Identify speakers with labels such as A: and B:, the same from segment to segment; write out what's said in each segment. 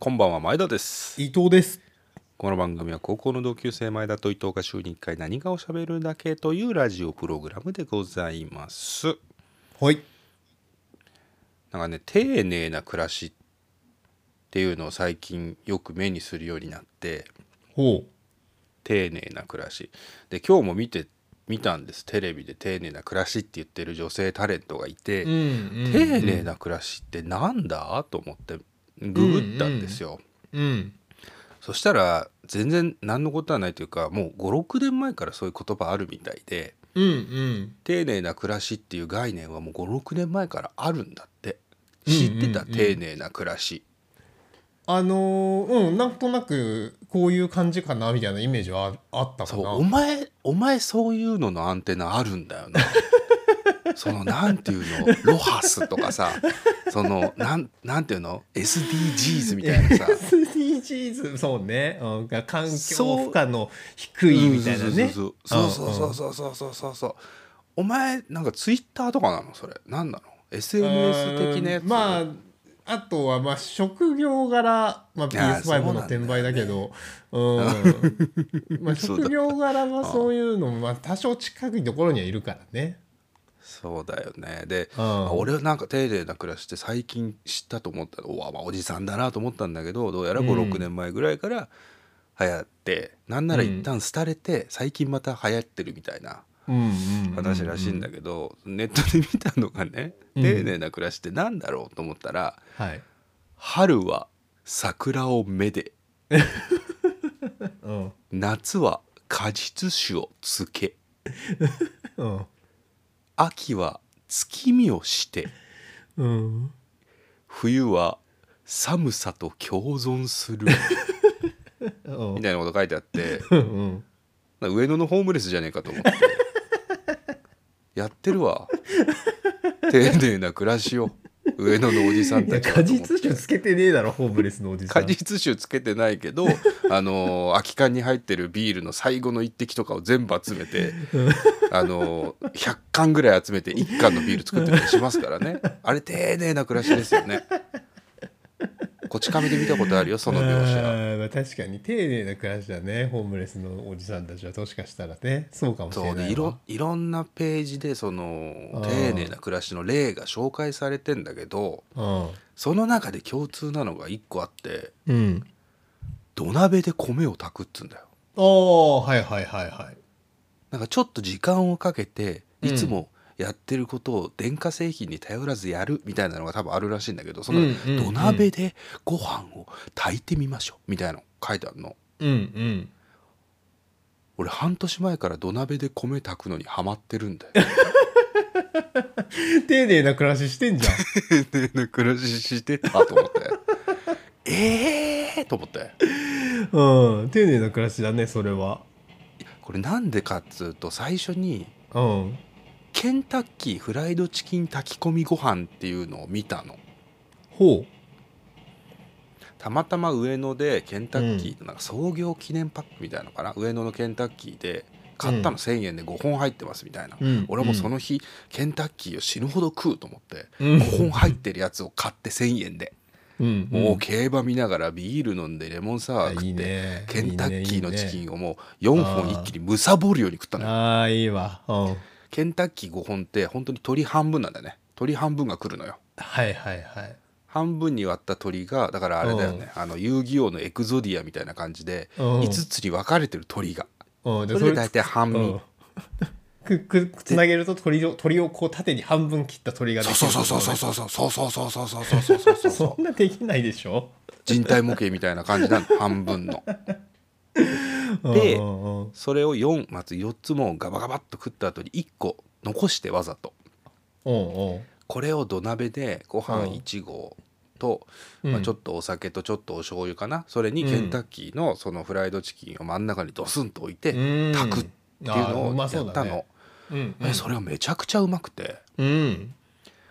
A: こんばんは前田です。
B: 伊藤です。
A: この番組は高校の同級生前田と伊藤が週に1回何かを喋るだけというラジオプログラムでございます。
B: はい。
A: なんかね丁寧な暮らしっていうのを最近よく目にするようになって。
B: ほ
A: 丁寧な暮らし。で今日も見て見たんです。テレビで丁寧な暮らしって言ってる女性タレントがいて、
B: う。うん、
A: 丁寧な暮らしってなんだ？と思ってググったんですよ、
B: うん。
A: そしたら全然何のことはないというかもう56年前からそういう言葉あるみたいで
B: うんうん。
A: 丁寧な暮らしっていう概念はもう56年前からあるんだって。
B: うんうん
A: 知ってた、
B: うん
A: 丁寧な暮らし。
B: あのー、うん、なんとなくこういう感じかなみたいなイメージはああったか
A: そう。
B: な。
A: お前お前そういうののアンテナあるんだよな。そのなんていうの？ロハスとかさそのなんなんていうの？SDGs みたいなさ。
B: SDGs そうね、うん、環境負荷の低いみたいなね。
A: そうそうそうそうそうそうそうそうそう。お前なんかツイッターとかなの？それ。何なの？SNS 的なやつ。
B: うんまああとはまあ職業柄、まあ、
A: いやそう
B: PS5 の転売だけど。うん。まあ職業柄はそういうのもまあ多少近いところにはいるからね。
A: そうだよね。で、
B: うん。
A: あ俺はなんか丁寧な暮らしって最近知ったと思ったの。うわまあおじさんだなと思ったんだけどどうやら
B: うん。
A: 56年前ぐらいから流行って、なんなら一旦廃れて最近また流行ってるみたいな
B: うんうんうんうん。
A: 話らしいんだけど、ネットで見たのがね
B: うん。
A: 丁寧な暮らしってなんだろうと思ったら
B: はい。
A: 「春は桜をめで。
B: うん。
A: 夏は果実酒をつけ。
B: うん
A: 秋は月見をして
B: うん。
A: 冬は寒さと共存する」
B: う ん
A: みたいなこと書いてあって
B: うん
A: 上野のホームレスじゃねえかと思って。やってるわ。丁寧な暮らしを上野のおじさんたちは
B: 果実酒つけてねえだろホームレスのおじさ
A: 果
B: ん
A: 実酒つけてないけど あの空き缶に入ってるビールの最後の一滴とかを全部集めてあの100缶ぐらい集めて1缶のビール作ってたりしますからね。あれ丁寧な暮らしですよねこち亀で見たことあるよ その描写。
B: あーまあ確かに丁寧な暮らしだねホームレスのおじさんたちはもしかしたらね。そうかもしれないわ。
A: そうでいろいろんなページでその丁寧な暮らしの例が紹介されてんだけどその中で共通なのが1個あって
B: うん。うん
A: 土鍋で米を炊くっつうんだよ。
B: おーはいはいはいはい。
A: なんかちょっと時間をかけて
B: うん
A: いつもやってることを電化製品に頼らずやるみたいなのが多分あるらしいんだけどその土鍋でご飯を炊いてみましょうみたいなの書いてあるの。
B: うんうん。
A: 俺半年前から土鍋で米炊くのにハマってるんだよ。
B: 丁寧な暮らししてんじゃん。
A: 丁寧な暮らししてたと思って。え えー、と思って。
B: うん丁寧な暮らしだねそれは。
A: これなんでかっつうと最初に
B: うん
A: ケンタッキーフライドチキン炊き込みご飯っていうのを見たの。
B: ほ
A: たまたま上野でケンタッキーのなんか創業記念パックみたいなのかな、上野のケンタッキーで買ったの。1,000円で5本入ってますみたいな、
B: うん。
A: 俺はもうその日ケンタッキーを死ぬほど食うと思って、
B: うん。
A: 5本入ってるやつを買って1,000円で、
B: う、うん。
A: もう競馬見ながらビール飲んでレモンサワー食って
B: ね。
A: ケンタッキーのチキ
B: ン
A: ンをもう4本一気にむさぼるように食ったのよ。
B: ああいいわ。うん
A: ケンタッキー5本って本当に鶏半分なんだね。鶏半分が来るのよ。
B: はいはいはい。
A: 半分に割った鳥がだからあれだよね、あの遊戯王のエクゾディアみたいな感じで
B: うん。
A: 5つに分かれてる鳥が。
B: うん。
A: それで大体半身、
B: うん。くくつなげると鳥を鳥をこう縦に半分切った鳥がで
A: そう
B: きる
A: そうそうそうそうそうそうそうそうそうそうそうそうそうそう
B: そんなできないでしょ
A: 人体模型みたいな感じなの半分のでそれを4まず4つもガバガバっと食った後に1個残してわざと。これを土鍋でご飯
B: うん。
A: 1合と、
B: うん。
A: まあ、ちょっとお酒とちょっとお醤油かな。それにケンタッキーのそのフライドチキンを真ん中にドスンと置いて
B: うん。
A: 炊くっていうのを
B: ま
A: やったの、えそれがめちゃくちゃうまくて。
B: うん。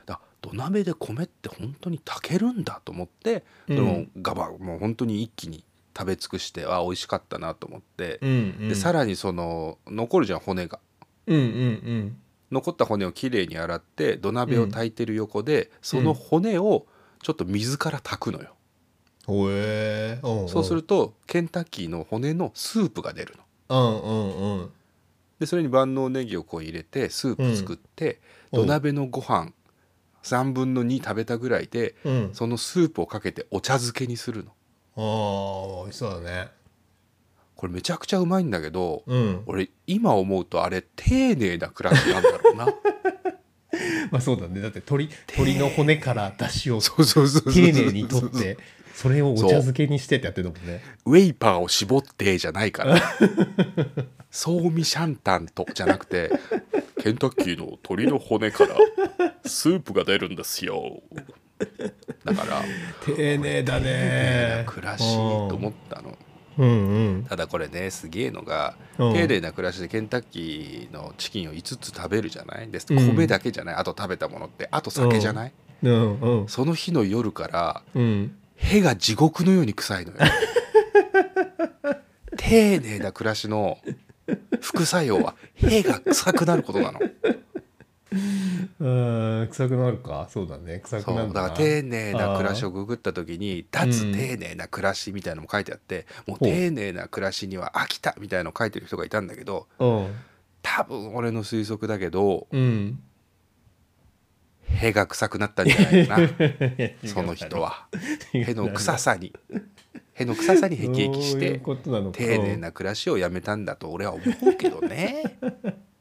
A: だ土鍋で米って本当に炊けるんだと思って、
B: うん。
A: ガバもう本当に一気に食べ尽くしてあ美味しかったなと思って、
B: うんうん。
A: でさらにその残るじゃん骨が。
B: うんうん
A: 残った骨をきれいに洗って土鍋を炊いてる横で、その骨をちょっと水から炊くのよ。
B: うん。うん
A: そうするとケンタッキーの骨のスープが出るの。
B: うんうんうん。
A: でそれに万能ネギをこう入れてスープ作って、
B: うん。
A: 土鍋のご飯3分の2食べたぐらいで
B: うん。
A: そのスープをかけてお茶漬けにするの
B: ああ美味しそうだね。
A: これめちゃくちゃうまいんだけど、
B: うん。
A: 俺今思うとあれ丁寧な暮らしなんだろうな。
B: まあそうだね。だって鶏鶏の骨から出汁を
A: そうそうそうそう
B: 丁寧に取ってそれをお茶漬けにしてってやってるもんね。
A: ウェイパーを絞ってじゃないから。ソーミシャンタンとじゃなくてケンタッキーの鶏の骨からスープが出るんですよだから
B: 丁寧だね。
A: な暮らしと思ったの。
B: うん。うん
A: ただこれねすげえのが
B: うん。
A: 丁寧な暮らしでケンタッキーのチキンを5つ食べるじゃない？です
B: うん。
A: 米だけじゃない？あと食べたものってあと酒じゃない？
B: うん。うん。
A: その日の夜から
B: うん。
A: 屁が地獄のように臭いのよ。丁寧な暮らしの副作用は屁が臭くなることなの
B: うん。臭くなるか？そうだね。臭くなる
A: だから丁寧な暮らしをググった時に「脱
B: うん
A: 丁寧な暮らし」みたいなのも書いてあって、もう
B: ほう
A: 丁寧な暮らしには飽きたみたいなの書いてる人がいたんだけど
B: うん。
A: 多分俺の推測だけど
B: うん。
A: 屁が臭くなったんじゃないかな。その人は。屁の臭さに。屁の臭さに辟易し
B: そういう
A: て丁寧な暮らしをやめたんだと俺は思うけどね。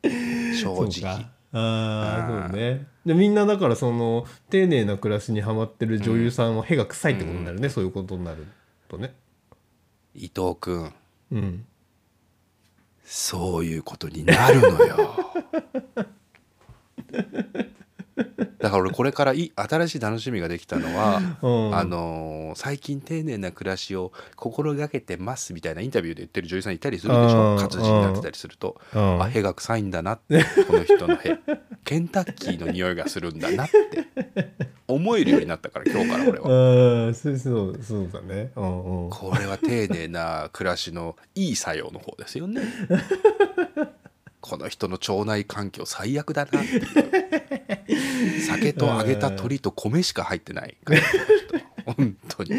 A: 正直。
B: かあ
A: うん
B: あそうね。でみんなだからその丁寧な暮らしにハマってる女優さんは屁が臭いってことになるね、そういうことになるとね。
A: 伊藤君
B: うん。
A: そういうことになるのよ だから俺これからい新しい楽しみができたのは、
B: うん。
A: あのー最近丁寧な暮らしを心がけてますみたいなインタビューで言ってる女優さんいたりするでしょ？
B: うん。
A: 活字になってたりすると、
B: うん。
A: あ屁が臭いんだなってこの人の屁 ケンタッキーの匂いがするんだなって思えるようになったから今日から俺は。
B: そうそうそうだね。うんうん。
A: これは丁寧な暮らしのいい作用の方ですよね。この人の腸内環境最悪だなっていう酒と揚げた鶏と米しか入ってない 本当に。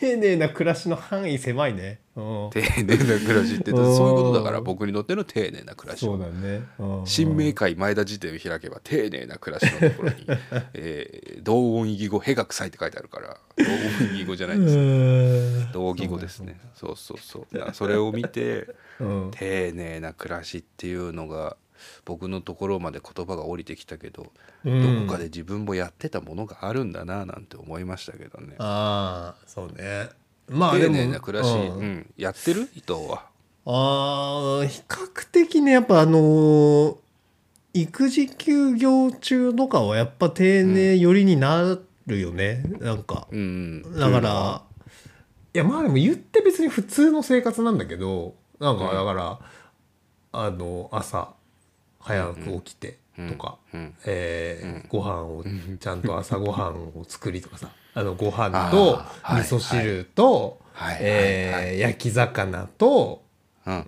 B: 丁寧な暮らしの範囲狭いね。うん。
A: 丁寧な暮らしってそういうことだから僕にとっての丁寧な暮らし
B: そうだね。
A: 新明会前田辞典を開けば丁寧な暮らしのところに、えー同音異義語「へが臭い」って書いてあるから同音異義語じゃないです。
B: うん。
A: 同義語ですね。そうそうそうそれを見て
B: うん。
A: 丁寧な暮らしっていうのが僕のところまで言葉が降りてきたけど、
B: うん。
A: どこかで自分もやってたものがあるんだななんて思いましたけどね。
B: ああそうね。まあで
A: 丁
B: も
A: 寧な暮らし、
B: う
A: うん。んやってる？伊藤は。
B: あー比較的ねやっぱあのー育児休業中とかはやっぱ丁寧寄りになるよね、なんか。
A: うん
B: だから、いやまあでも言って別に普通の生活なんだけどなんか
A: うん。
B: だから、あの朝早く起きてとか、
A: うん。
B: えーご飯をちゃんと朝ご飯を作りとかさ。あのご飯
A: あ
B: と味噌汁と、
A: はい。
B: え焼き魚と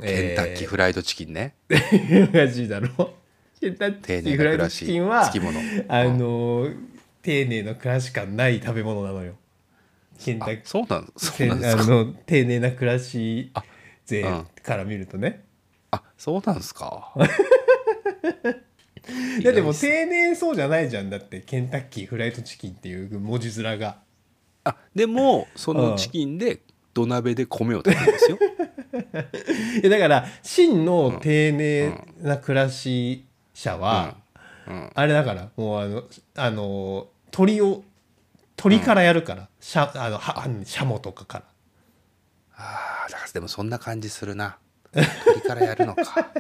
A: ケンタッキーフライドチキンね。
B: マジだろ。ケンタッキーフライドチキンはあのー丁寧な暮らし感ない食べ物なのよ。ケンタ
A: あ
B: ッキー。
A: そうなんそう
B: て
A: なんですか？
B: あの丁寧な暮らし税
A: うん。
B: から見るとね、
A: あそうなんですか？
B: いやでも丁寧そうじゃないじゃん。だってケンタッキーフライドチキンっていう文字面が。
A: あでも そのチキンで土鍋で米を炊くんですよ。
B: いやだから真の丁寧な暮らし者は、
A: うん。
B: あれだからもうあのあの鳥を鳥からやるから、しゃあのはシャモとかから。
A: あーだからでもそんな感じするな。鳥からやるのか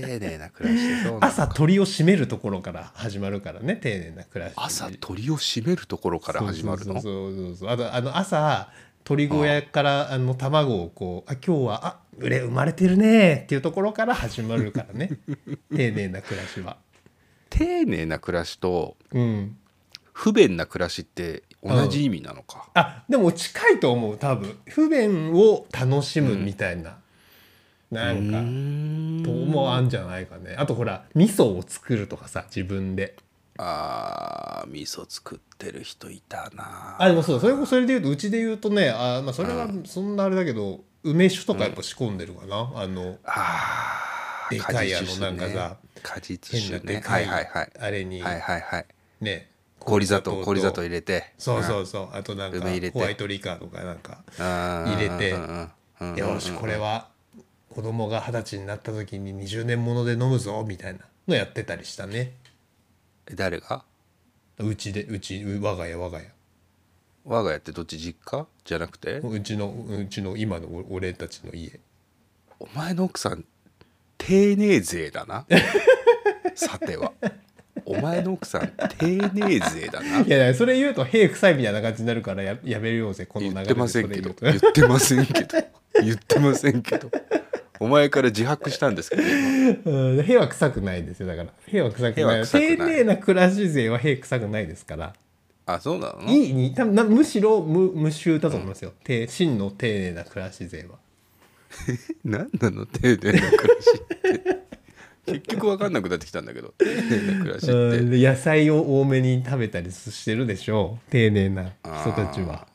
A: 丁寧な暮らしでそう
B: 朝鳥を締めるところから始まるからね丁寧な暮らし
A: 朝鳥を締めるところから始まるの？
B: そうそうそうそうあとあの朝鳥小屋からあの卵をこうあ今日はあ売れ生まれてるねっていうところから始まるからね。丁寧な暮らしは。
A: 丁寧な暮らしと
B: うん。
A: 不便な暮らしって同じ意味なのか、
B: あでも近いと思う多分。不便を楽しむみたいな、なんか
A: うーん。
B: ともあんじゃないかね。あとほら味噌を作るとかさ自分で。
A: あー味噌作ってる人いたな。
B: あでもそうそれもそれで言うとうちで言うとねあ、まあ、それはそんなあれだけど、梅酒とかやっぱ仕込んでるかな、あの
A: あー
B: でかいあの
A: 果実酒
B: なんかさ
A: 果実
B: 変な
A: 酒ね
B: でかい
A: はいはいはい。
B: あれに
A: はいはいはい。
B: ね
A: 氷砂糖氷砂糖入
B: れ
A: れて。
B: そうそうそう。あとなんかホワイトリカーとかなんか
A: 入
B: 入れて。
A: て
B: よしこれは子供が二十歳になった時に20年もので飲むぞみたいなのやってたりしたね。
A: 誰が？
B: うちでうちう我が家我が家。
A: 我が家ってどっち？実家？じゃなくて？
B: うちのうちの今のお俺たちの家。
A: お前の奥さん丁寧勢だな。さては。お前の奥さん丁寧勢だな。い
B: やいやそれ言うと屁臭いみたいな感じになるからややめようぜこの流れで
A: 言ってませんけど。
B: 言
A: ってませんけど。言ってませんけどお前から自白したんですけど。
B: うん屁は臭くないですよだから。屁は臭く
A: 屁
B: ない
A: くない。
B: 丁寧な暮らし勢は屁臭くないですから。
A: あそうなの？
B: いいに多分なむしろ無無臭だと思いますよ、て真の丁寧な暮らし勢は。
A: 何なの？丁寧な暮らしって。結局分かんなくなってきたんだけど。丁寧な暮らしって。
B: うんで野菜を多めに食べたりしてるでしょう。丁寧な人たちは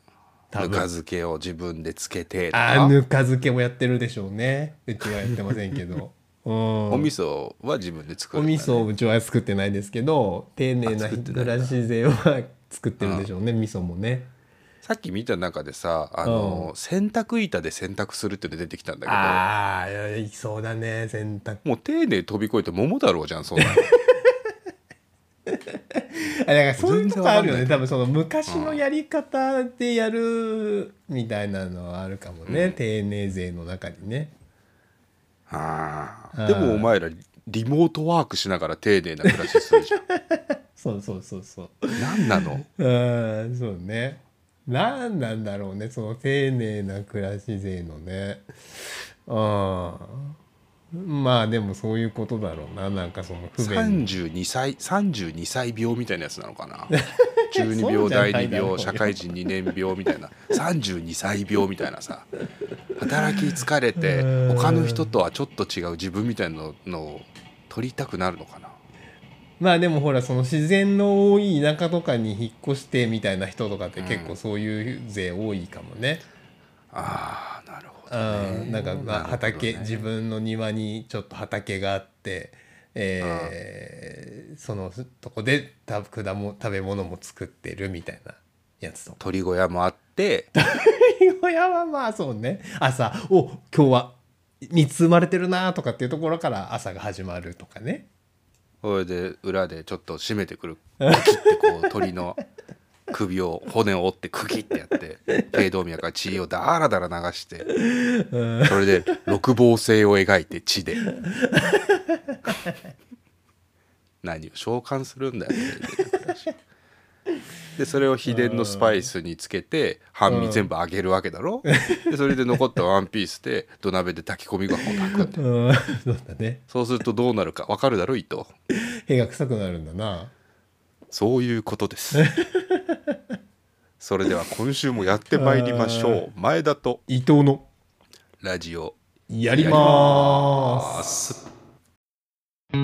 A: ぬか漬けを自分でつけてと
B: あ
A: か
B: ーぬか漬けもやってるでしょうね。うちはやってませんけど。うん。
A: お味噌は自分で作るね。
B: 味噌をうちは作ってないですけど丁寧な暮らし勢は作ってるでしょうね味噌もね。
A: さっき見た中でさあの、洗濯板で洗濯するって出てきたんだけど。
B: ああいそうだね洗濯。
A: もう丁寧飛び越えて桃太郎じゃんそんなの
B: からそういうことあるよね。多分その昔のやり方でやるみたいなのはあるかもね、丁寧勢の中にね。
A: あー。でもお前らリモートワークしながら丁寧な暮らしするじゃん。
B: そうそうそうそう。
A: 何なの？
B: うんそうね。何なんだろうねその丁寧な暮らし勢のね。うんまあでもそういうことだろうな。なんかその不便。
A: 32歳32歳病みたいなやつなのかな。12
B: そう
A: 病
B: じゃない
A: 第2
B: だろうよ。
A: 病社会人2年病みたいな。32歳病みたいなさ。働き疲れて
B: うん。
A: 他の人とはちょっと違う自分みたいなのを取りたくなるのかな。
B: まあでもほらその自然の多い田舎とかに引っ越してみたいな人とかって結構そういう勢多いかもね。
A: あー。なるほど
B: うん、なんかまあ畑、
A: ね。
B: 自分の庭にちょっと畑があって、えーそのとこでた果物食べ物も作ってるみたいなやつとか。
A: 鳥小屋もあって。
B: 小屋はまあそうね。朝「お今日は3つ生まれてるな」とかっていうところから朝が始まるとかね。
A: それで裏でちょっと締めてくる。こう鳥の 首を骨を折ってクキってやって 頸動脈から血をダラダラ流してそれで六芒星を描いて血で。何を召喚するんだよでそれを秘伝のスパイスにつけて半身全部揚げるわけだろ？でそれで残ったワンピースで土鍋で炊き込みご飯を炊くんだ
B: そうだね。
A: そうするとどうなるか分かるだろ伊藤
B: 屁が臭くなるんだな。
A: そういうことです。それでは今週もやってまいりましょう。前田と
B: 伊藤の
A: ラジオ
B: やりま。す。
A: 改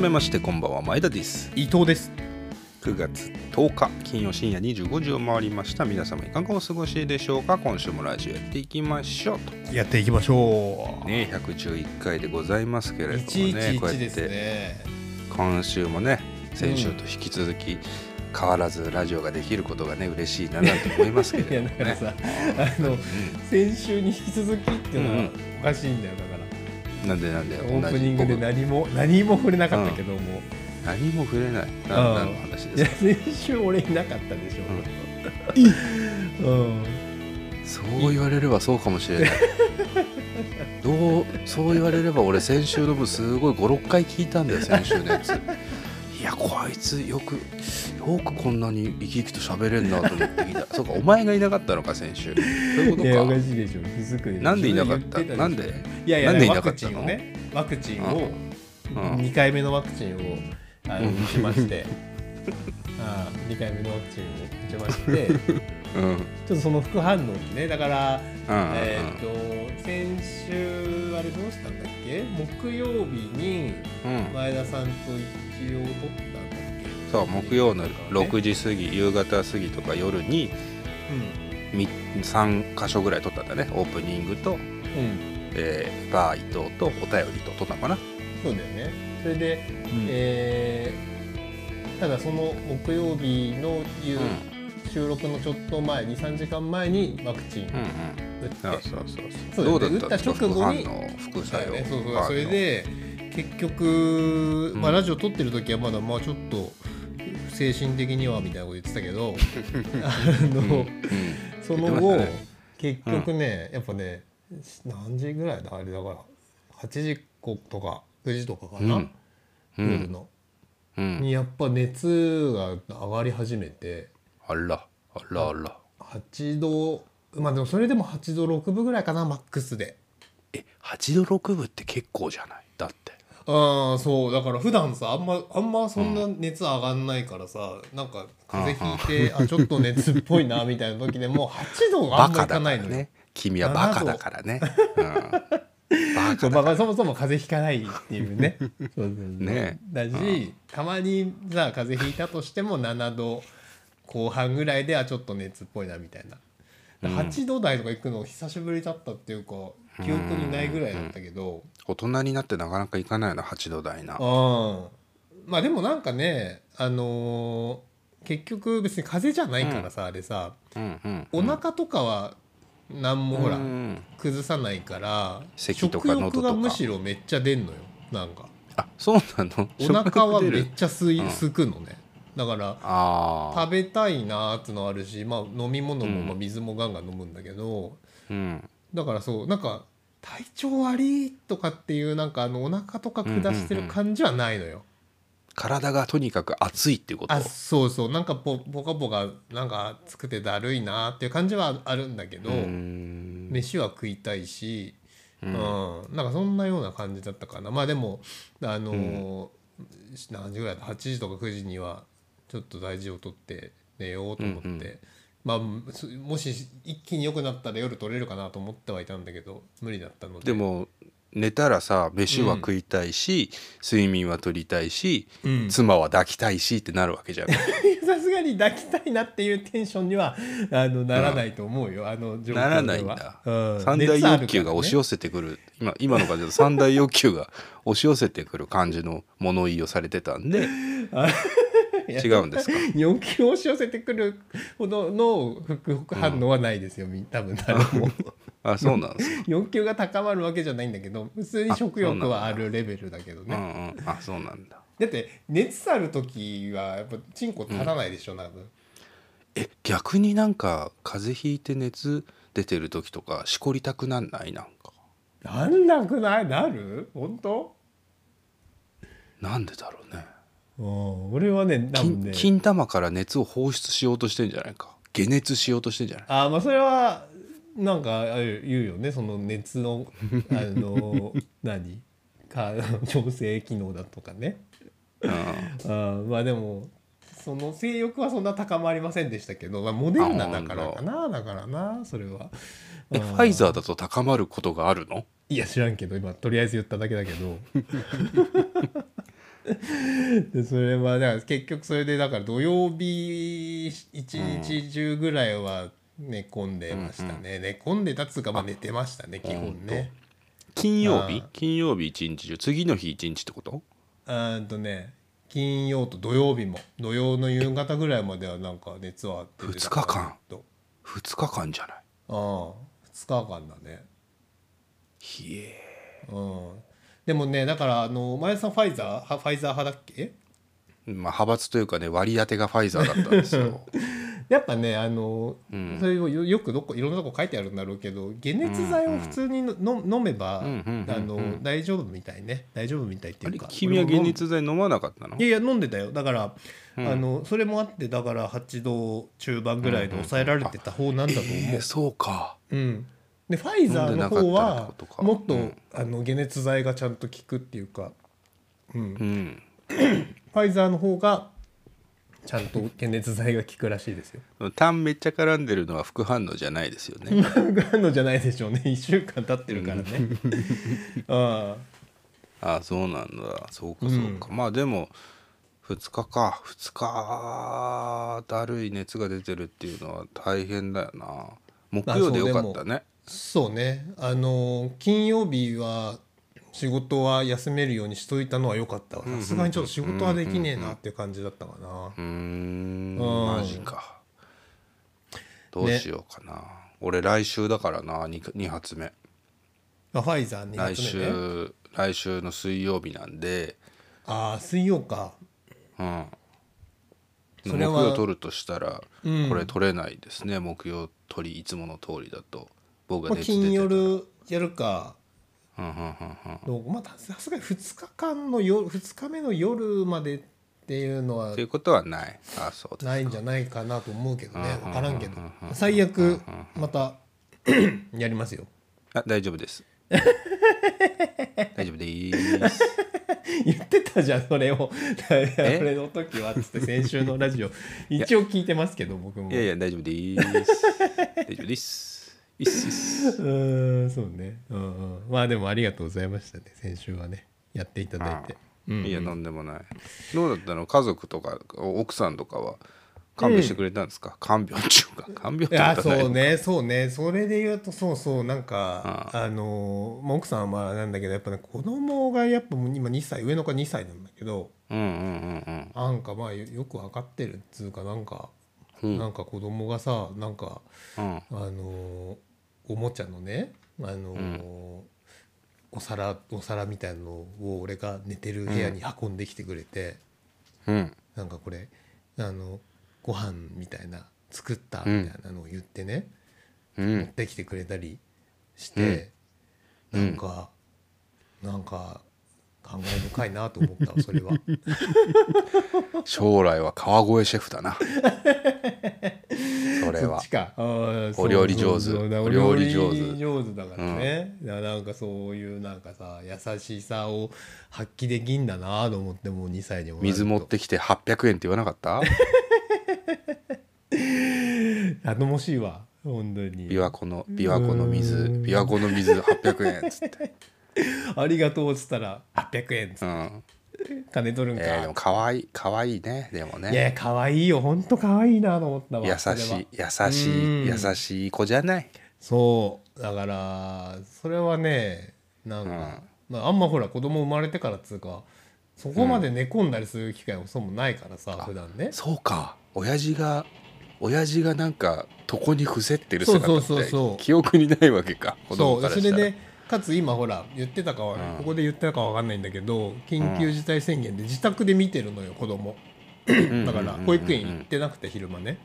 A: めましてこんばんは前田です。
B: 伊藤です。
A: 9月10日金曜深夜25時を回りました。皆様いかがお過ごしでしょうか？今週もラジオやっていきましょうと。
B: やっていきましょう。
A: ね111回でございますけれどもねこうや
B: 111です
A: って
B: ね。
A: 今週もね先週と引き続き変わらずラジオができることがね嬉しいななんて思いますけどもね
B: だからさ、あの先週に引き続きっていうのはおかしいんだよだから。
A: なんでなんで
B: オープニングで何も何も触れなかったけども、
A: 僕何も触れない。
B: うん
A: 何何の話
B: いや
A: ですか？
B: 先週俺いなかったでしょ。うん。
A: そう言われればそうかもしれない。どうそう言われれば俺先週の分すごい56回聞いたんだよ先週のやつ。いやこいつよくよくこんなに生き生きと喋れんなと思って聞いた。そうかお前がいなかったのか先週。そういうこ
B: いやお
A: とか
B: かしいでしょ。気づく
A: なんでいなかった？なんで
B: いやいや
A: なんでいな
B: ワク
A: かったの？
B: チンをね。ワクチンを、
A: うん。
B: 2回目のワクチンをあの
A: うん。
B: しましてあ2回目のワクチンを打ちましてちょ
A: うん
B: っとその副反応にねだから、
A: うん。
B: えーっと先週あれどうしたんだっけ？木曜日に
A: うん。
B: 前田さんと一応撮ったんだっけ？
A: そう木曜の
B: ね。
A: 6時過ぎ夕方過ぎとか夜にみ3箇所ぐらい撮ったんだね。オープニングと、
B: うん、うん、
A: えーバー伊藤とお便りと撮ったのかな。
B: そうだよねそれで、えーただその木曜日の夕、収録のちょっと前23時間前にワクチン
A: うんうん。
B: 打って、打った直後に。
A: 副作用。
B: ね。そうそう。それで結局、まあ、
A: うん
B: ラジオ撮ってる時はまだまあちょっと精神的にはみたいなこと言ってたけど あの、
A: うん。うん。
B: その後、
A: ね。
B: 結局ね、やっぱね何時ぐらいだ？あれだから8時とか9時とかかな、
A: うん。うん。
B: 夜の、
A: うん。
B: にやっぱ熱が上がり始めて。
A: あらあらあら。
B: 8度まあでもそれでも8度6分ぐらいかなマックスで。
A: え8度6分って結構じゃない？だって。
B: ああそう。だから普段さあんまあんまそんな熱上がんないからさ、なんか風邪ひいてあちょっと熱っぽいなみたいな時でも8度があんまい
A: バカだか
B: かないのよ。
A: らね。君はバカだからね、うん、バ
B: そまあ、そもそも風邪ひかないっていうね。
A: ね。
B: だし、たまにさ風邪ひいたとしても7度後半ぐらいではちょっと熱っぽいなみたいな、
A: うん。
B: 8度台とか行くの久しぶりだったっていうか記憶にないぐらいだったけど、
A: 大人になってなかなかいかないよな8度台な。
B: うん。まあでもなんかねあのー結局別に風邪じゃないからさ、あれさ
A: うんうん。
B: お腹とかは何もほら、
A: うん
B: 崩さないから
A: 咳とか
B: 食
A: 喉とか。
B: 欲がむしろめっちゃ出んのよ。なんか。
A: あそうなの？
B: お腹はめっちゃ吸い、
A: うん。
B: すくのね。だから食べたいなーってのあるし、まあ、飲み物も、
A: うん。
B: まあ、水もガンガン飲むんだけど
A: うん。
B: だからそうなんか体調悪いとかっていうなんかあのお腹とか下してる感じはないのよ。
A: 体がとにかく熱いっていうこと？
B: あそうそう。なんかポポカポカなんか暑くてだるいなっていう感じはあるんだけど、飯は食いたいし、
A: う
B: うん。んなんかそんなような感じだったかな。まあでもあのー何時ぐらいだ？8時とか9時にはちょっと大事を取って寝ようと思って、
A: うんうん。
B: まあすもし一気に良くなったら夜取れるかなと思ってはいたんだけど無理だったので。
A: でも寝たらさ飯は食いたいし、睡眠は取りたいし、
B: うん。
A: 妻は抱きたいしってなるわけじゃん。
B: さすがに抱きたいなっていうテンションにはあのならないと思うよ、あの状況では。
A: ならないんだ、
B: うん。
A: 三大欲求が押し寄
B: せ
A: せてくる、今今の感じだと三大欲求が押し寄せてくる感じの物言いをされてたんで 違うんですか？
B: 欲求を押し寄せてくるほどの副副反応はないですよ、み多分誰も
A: あそうなんですか、
B: 欲求が高まるわけじゃないんだけど普通に食欲はあるレベルだけど
A: う
B: ね、
A: んうんあそうなんだ。
B: だって熱ある時はやっぱチンコ立たないでしょ、多分
A: え逆になんか風邪ひいて熱出てる時とかしこりたくなんない？なんか。
B: なんなくない？なる？本当？
A: なんでだろうね。
B: うん。俺はね
A: 金
B: ね。
A: 金玉から熱を放出しようとしてんじゃないか。解熱しようとしてんじゃない
B: あーまあそれはなんか言うよね。その熱の あの何？か調整機能だとかね。
A: うん
B: あーまあでもその性欲はそんな高まりませんでしたけど、まあ、モデルナだからかな。だからなそれは。
A: えファイザーだと高まることがあるの？
B: いや知らんけど。今とりあえず言っただけだけど。でそれはだから結局それでだから土曜日一日中ぐらいは寝込んでましたね、寝込んでたっつうかまあ寝てましたね基本ね。
A: 金曜日？金曜日一日中？次の日一日ってこと？
B: あーんとね金曜と土曜日も土曜の夕方ぐらいまではなんか熱は出てた
A: 二日間？
B: ずっと
A: 2日間じゃない？
B: ああ2日間だね。
A: ひえ
B: うん。でもねだからあの前田さんファイザーはファイザー派だっけ？
A: まあ派閥というかね割り当てがファイザーだったんですよ
B: やっぱねあの、
A: うん。
B: それをよよくどこいろんなとこ書いてあるんだろうけど解熱剤を普通にの、飲めば、
A: うんうんうんうん
B: あの大丈夫みたいね。大丈夫みたいっていうか
A: 君は解熱剤飲まなかったの？
B: いやいや飲んでたよ。だから、
A: うん。
B: あのそれもあってだから8度中盤ぐらいで抑えられてた方なんだと思う、
A: えーそうか。
B: うん、でファイザーの方はもっと、
A: うん。
B: あの解熱剤がちゃんと効くっていうか、うん、
A: うん。
B: ファイザーの方がちゃんと解熱剤が効くらしいですよ。
A: 痰めっちゃ絡んでるのは副反応じゃないですよね。
B: がんのじゃないでしょうね。1週間経ってるからね。あ
A: あ。あそうなんだ。そうかそうか、まあでも2日か。2日だるい熱が出てるっていうのは大変だよな。木曜でよかったね。
B: そうね。あの金曜日は仕事は休めるようにしといたのは良かったわ。さすがにちょっと仕事はできねえなっていう感じだったかな。
A: うーん。
B: うん。
A: マジか。どうしようかな、俺来週だからな 2, 2発目。
B: あファイザー2
A: 来
B: 発目ね。
A: 週来週の水曜日なんで。
B: ああ水曜か。
A: うん。
B: それは
A: 木曜取るとしたら、
B: うん。
A: これ取れないですね。木曜取りいつもの通りだと。僕
B: まあ、
A: が熱出て
B: 金
A: たら。
B: 夜やるか
A: うんうんうんうん。
B: どうまあさすがに2日間の夜2日目の夜までっていうのは
A: ということはない。あそう
B: ないんじゃないかなと思うけどね。
A: うん
B: 分からんけど。最悪また やりますよ。
A: あ大丈夫です。大丈夫です。
B: 言ってたじゃんそれを。
A: え？
B: 俺の時はっつって先週のラジオ。一応聞いてますけど僕も。
A: いやいや大丈夫です。大丈夫ですいっすいっす。
B: うーんそうね。うんうん。まあでもありがとうございましたね。先週はね。やっていただいて。うん。
A: いやなんでもない。どうだったの？家族とか奥さんとかは看病してくれたんですか、看病っていうか。看病って
B: いや
A: ことはない
B: そうね。そうね。それで言うとそうそう。なんかあのまあ奥さんはまあなんだけどやっぱね子供がやっぱもう今2歳上の子が2歳なんだけど
A: うんうんうん
B: なんかまあよよく分かってるっつうかなんか、
A: うん。
B: なんか子供がさなんか
A: うん。
B: あのおもちゃのねあの、お皿お皿みたいのを俺が寝てる部屋に運んできてくれて、
A: うん。
B: なんかこれあのご飯みたいな作ったみたいなのを言ってね、
A: うん。
B: 持ってきてくれたりして、
A: うん。
B: なんか、なんか感慨深いなと思ったわそれは。
A: 将来は川越シェフだな。それは。お料理上手。お料理上手。
B: 上手だからね、だからなんかそういうなんかさ優しさを発揮できんだなと思ってもう2歳にも
A: 水持ってきて800円って言わなかった？
B: 頼もしいわ本当に。
A: 琵琶湖の琵琶湖の水。琵琶湖の水800円っつって
B: ありがとうっつったら800円っつって。
A: うん。
B: 金取るんか、
A: えー、でも可愛い可愛いねでも
B: いや
A: ね
B: 可愛いよ。ほんと可愛いなと思ったわ
A: 優
B: それは。
A: しい優しい
B: うん。
A: 優しい子じゃない？
B: そう。だからそれはねなんか、まあ、あんまほら子供生まれてからっつうかそこまで寝込んだりする機会もそもないからさ、普段ね。
A: そうか。親父が親父がなんか床に伏せってる姿
B: そうそうそう
A: っ
B: そう。
A: て記憶にないわけか。子
B: そう
A: 供からしたら。
B: それでかつ今ほら言ってたかは、
A: うん。
B: ここで言ってたかわかんないんだけど緊急事態宣言で自宅で見てるのよ子供。だから保育園行ってなくて昼間ね。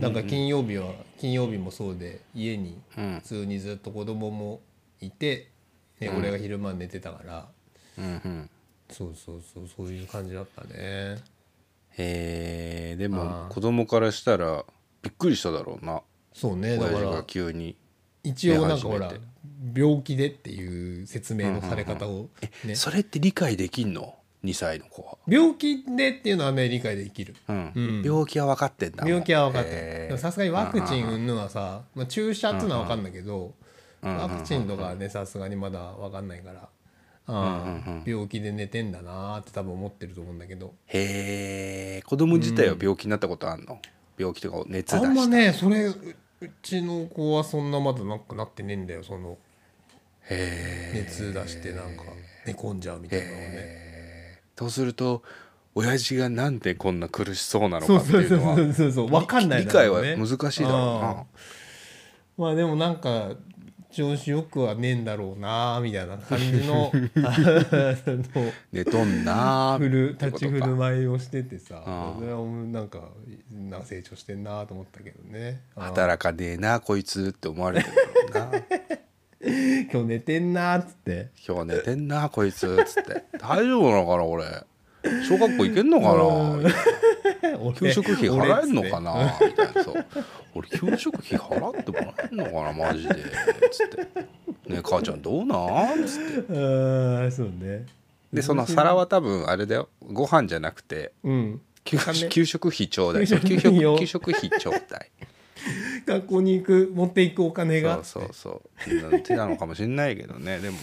B: なんか金曜日は金曜日もそうで家に
A: うん。
B: 普通にずっと子供もいて、ね俺が昼間寝てたから。
A: うんうん。
B: そうそうそうそういう感じだったね。
A: へえで
B: あ
A: も
B: ー
A: 子供からしたらびっくりしただろうな。
B: そうねだから
A: 急に。
B: 一応なんかほら病気でっていう説明のされ方をね。
A: それって理解できんの？2歳の子は、
B: 病気でっていうのはね理解できる。
A: うん。
B: うん。
A: 病気は分かってんだ。
B: 病気は分かってさすがにワクチン云々はさ、まあ、注射っていうのは分かんないけど
A: うん
B: ワクチンとかはねさすがにまだ分かんないからああ病気で寝てんだなーって多分思ってると思うんだけど。
A: へえ子供自体は病気になったことあんの、病気とか熱出した。
B: あんまねそれううちの子はそんなまだなんかなってねえんだよその
A: へえ。
B: 熱出してなんか寝込んじゃうみたいなのをね
A: そうすると親父がなんでこんな苦しそうなのかっていうのは
B: 分かんない
A: 理解は難しいだろう
B: あ
A: な
B: ーまあでもなんか調子よくはねえんだろうなみたいな感じの
A: 寝とんなー
B: 振る
A: ってことか。
B: 立ち振る舞いをしててさそれはなんかな成長してんなと思ったけどね。
A: 働かねえなこいつって思われてるな。
B: 今日寝てんなっつって。
A: 今日寝てんなこいつっつって。大丈夫なのかな俺小学校行けんのかな？
B: 俺
A: 給食費
B: 俺
A: 払えんのかな？みたいな。そう。俺給食費払ってもらえんのかな？マジで。つって「ねえ母ちゃんどうなん?」つって。
B: ああそうね。
A: でその皿は多分あれだよ。ご飯じゃなくて
B: うん。
A: 給給食費ちょうだい。
B: 給食費
A: ちょうだい
B: 学校に行く持っていくお金が。
A: そうそうそう。手なのかもしれないけどね。でも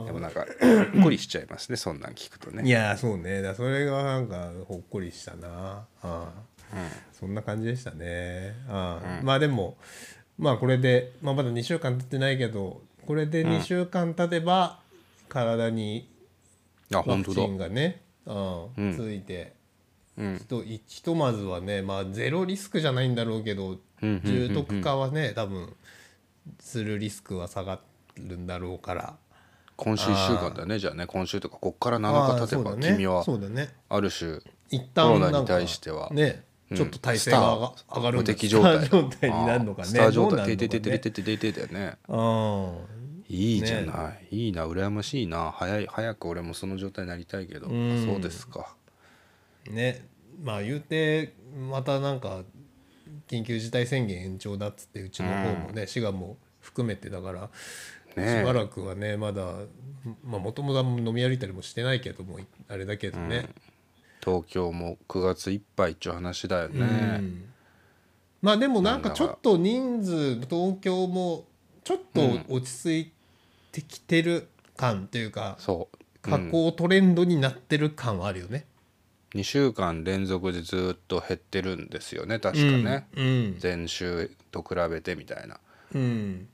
B: うん。
A: でもなんかほっこりしちゃいますね。そんなん聞くと
B: い
A: ね
B: やそうね。だそれがなんかほっこりしたな。ああそんな感じでしたね。ああ、まあでもまあこれで、まあ、まだ2週間経ってないけどこれで2週間経てば体にワクチンがね、うん
A: うん。
B: ついて
A: うん。
B: ひとひとまずはねまあゼロリスクじゃないんだろうけど
A: うんうんうんうん
B: 重篤化はね多分するリスクは下がるんだろうから。
A: 今週1週間だね。じゃあね今週とかこっから
B: あ
A: 7
B: あ
A: 日経てば君は
B: そうだね。
A: ある種
B: 一
A: コロナに対しては
B: ね
A: うん
B: ちょっと体勢が上がる
A: 敵状態。
B: 状態になるのかね。
A: スター状態。ててててててててだよね
B: うん
A: いいじゃない、いいな羨ましいな早い早く俺もその状態になりたいけど、
B: うん
A: そうですか
B: ねまあ言うてまたなんか緊急事態宣言延長だっつってうちの方もね、滋賀も含めてだから、しばらくはねまだまあもともと飲み歩いたりもしてないけどもあれだけどね、
A: 東京も9月いっぱいっちゅう話だよね、
B: うん。まあでもなんかちょっと人数東京もちょっと落ち着いてきてる感っていうか、
A: そう。
B: 下降トレンドになってる感はあるよね。
A: 2週間連続でずっと減ってるんですよね確かね、
B: うん
A: 前週と比べてみたいな。
B: うん。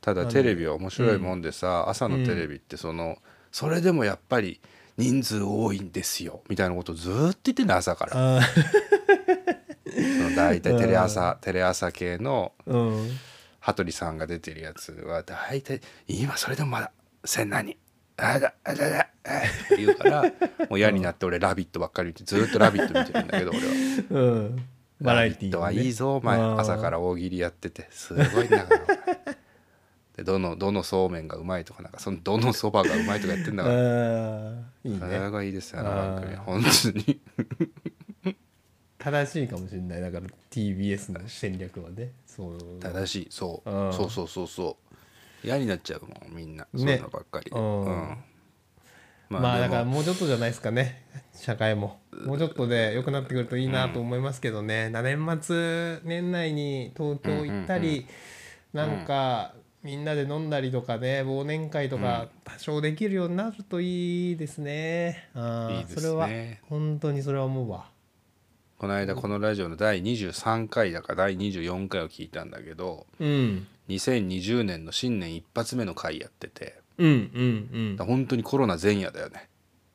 A: ただテレビは面白いもんでさ、朝のテレビってその、それでもやっぱり人数多いんですよみたいなことずっと言ってんだ朝から。
B: あ
A: その大体テレ朝、テレ朝系の羽鳥さんが出てるやつは大体今それでもまだ千何あだあだだあって言うから もう嫌になって俺「ラビット!」ばっかり見てずっと「ラビット!」見てるんだけど俺は。
B: うん。バラエティー、ね、
A: はいいぞお前朝から大喜利やっててすごいんだ でどのどのそうめんがうまいとかなんかそのどのそばがうまいとかやってんだ
B: あ
A: から。
B: ーいい
A: それ
B: ね
A: がいいですよあの本当に。
B: 正しいかもしれない。だから TBS の戦略はね。そう。
A: 正しい。そう。
B: うん。
A: そうそうそうそう嫌になっちゃうもんみんな。
B: ね。
A: そういうのばっかり。で
B: うん。
A: うん。
B: まあ
A: でも。
B: だからもうちょっとじゃないですかね。社会も。もうちょっとで良くなってくるといいなと思いますけどね、な年末年内に東京行ったり、なんかみんなで飲んだりとかね忘年会とか多少できるようになるといいですね、あー
A: いいですね。
B: それは本当にそれは思うわ。
A: この間このラジオの第23回だか第24回を聞いたんだけど
B: うん
A: 2020年の新年一発目の回やってて。
B: うんうんうん。
A: 本当にコロナ前夜だよね。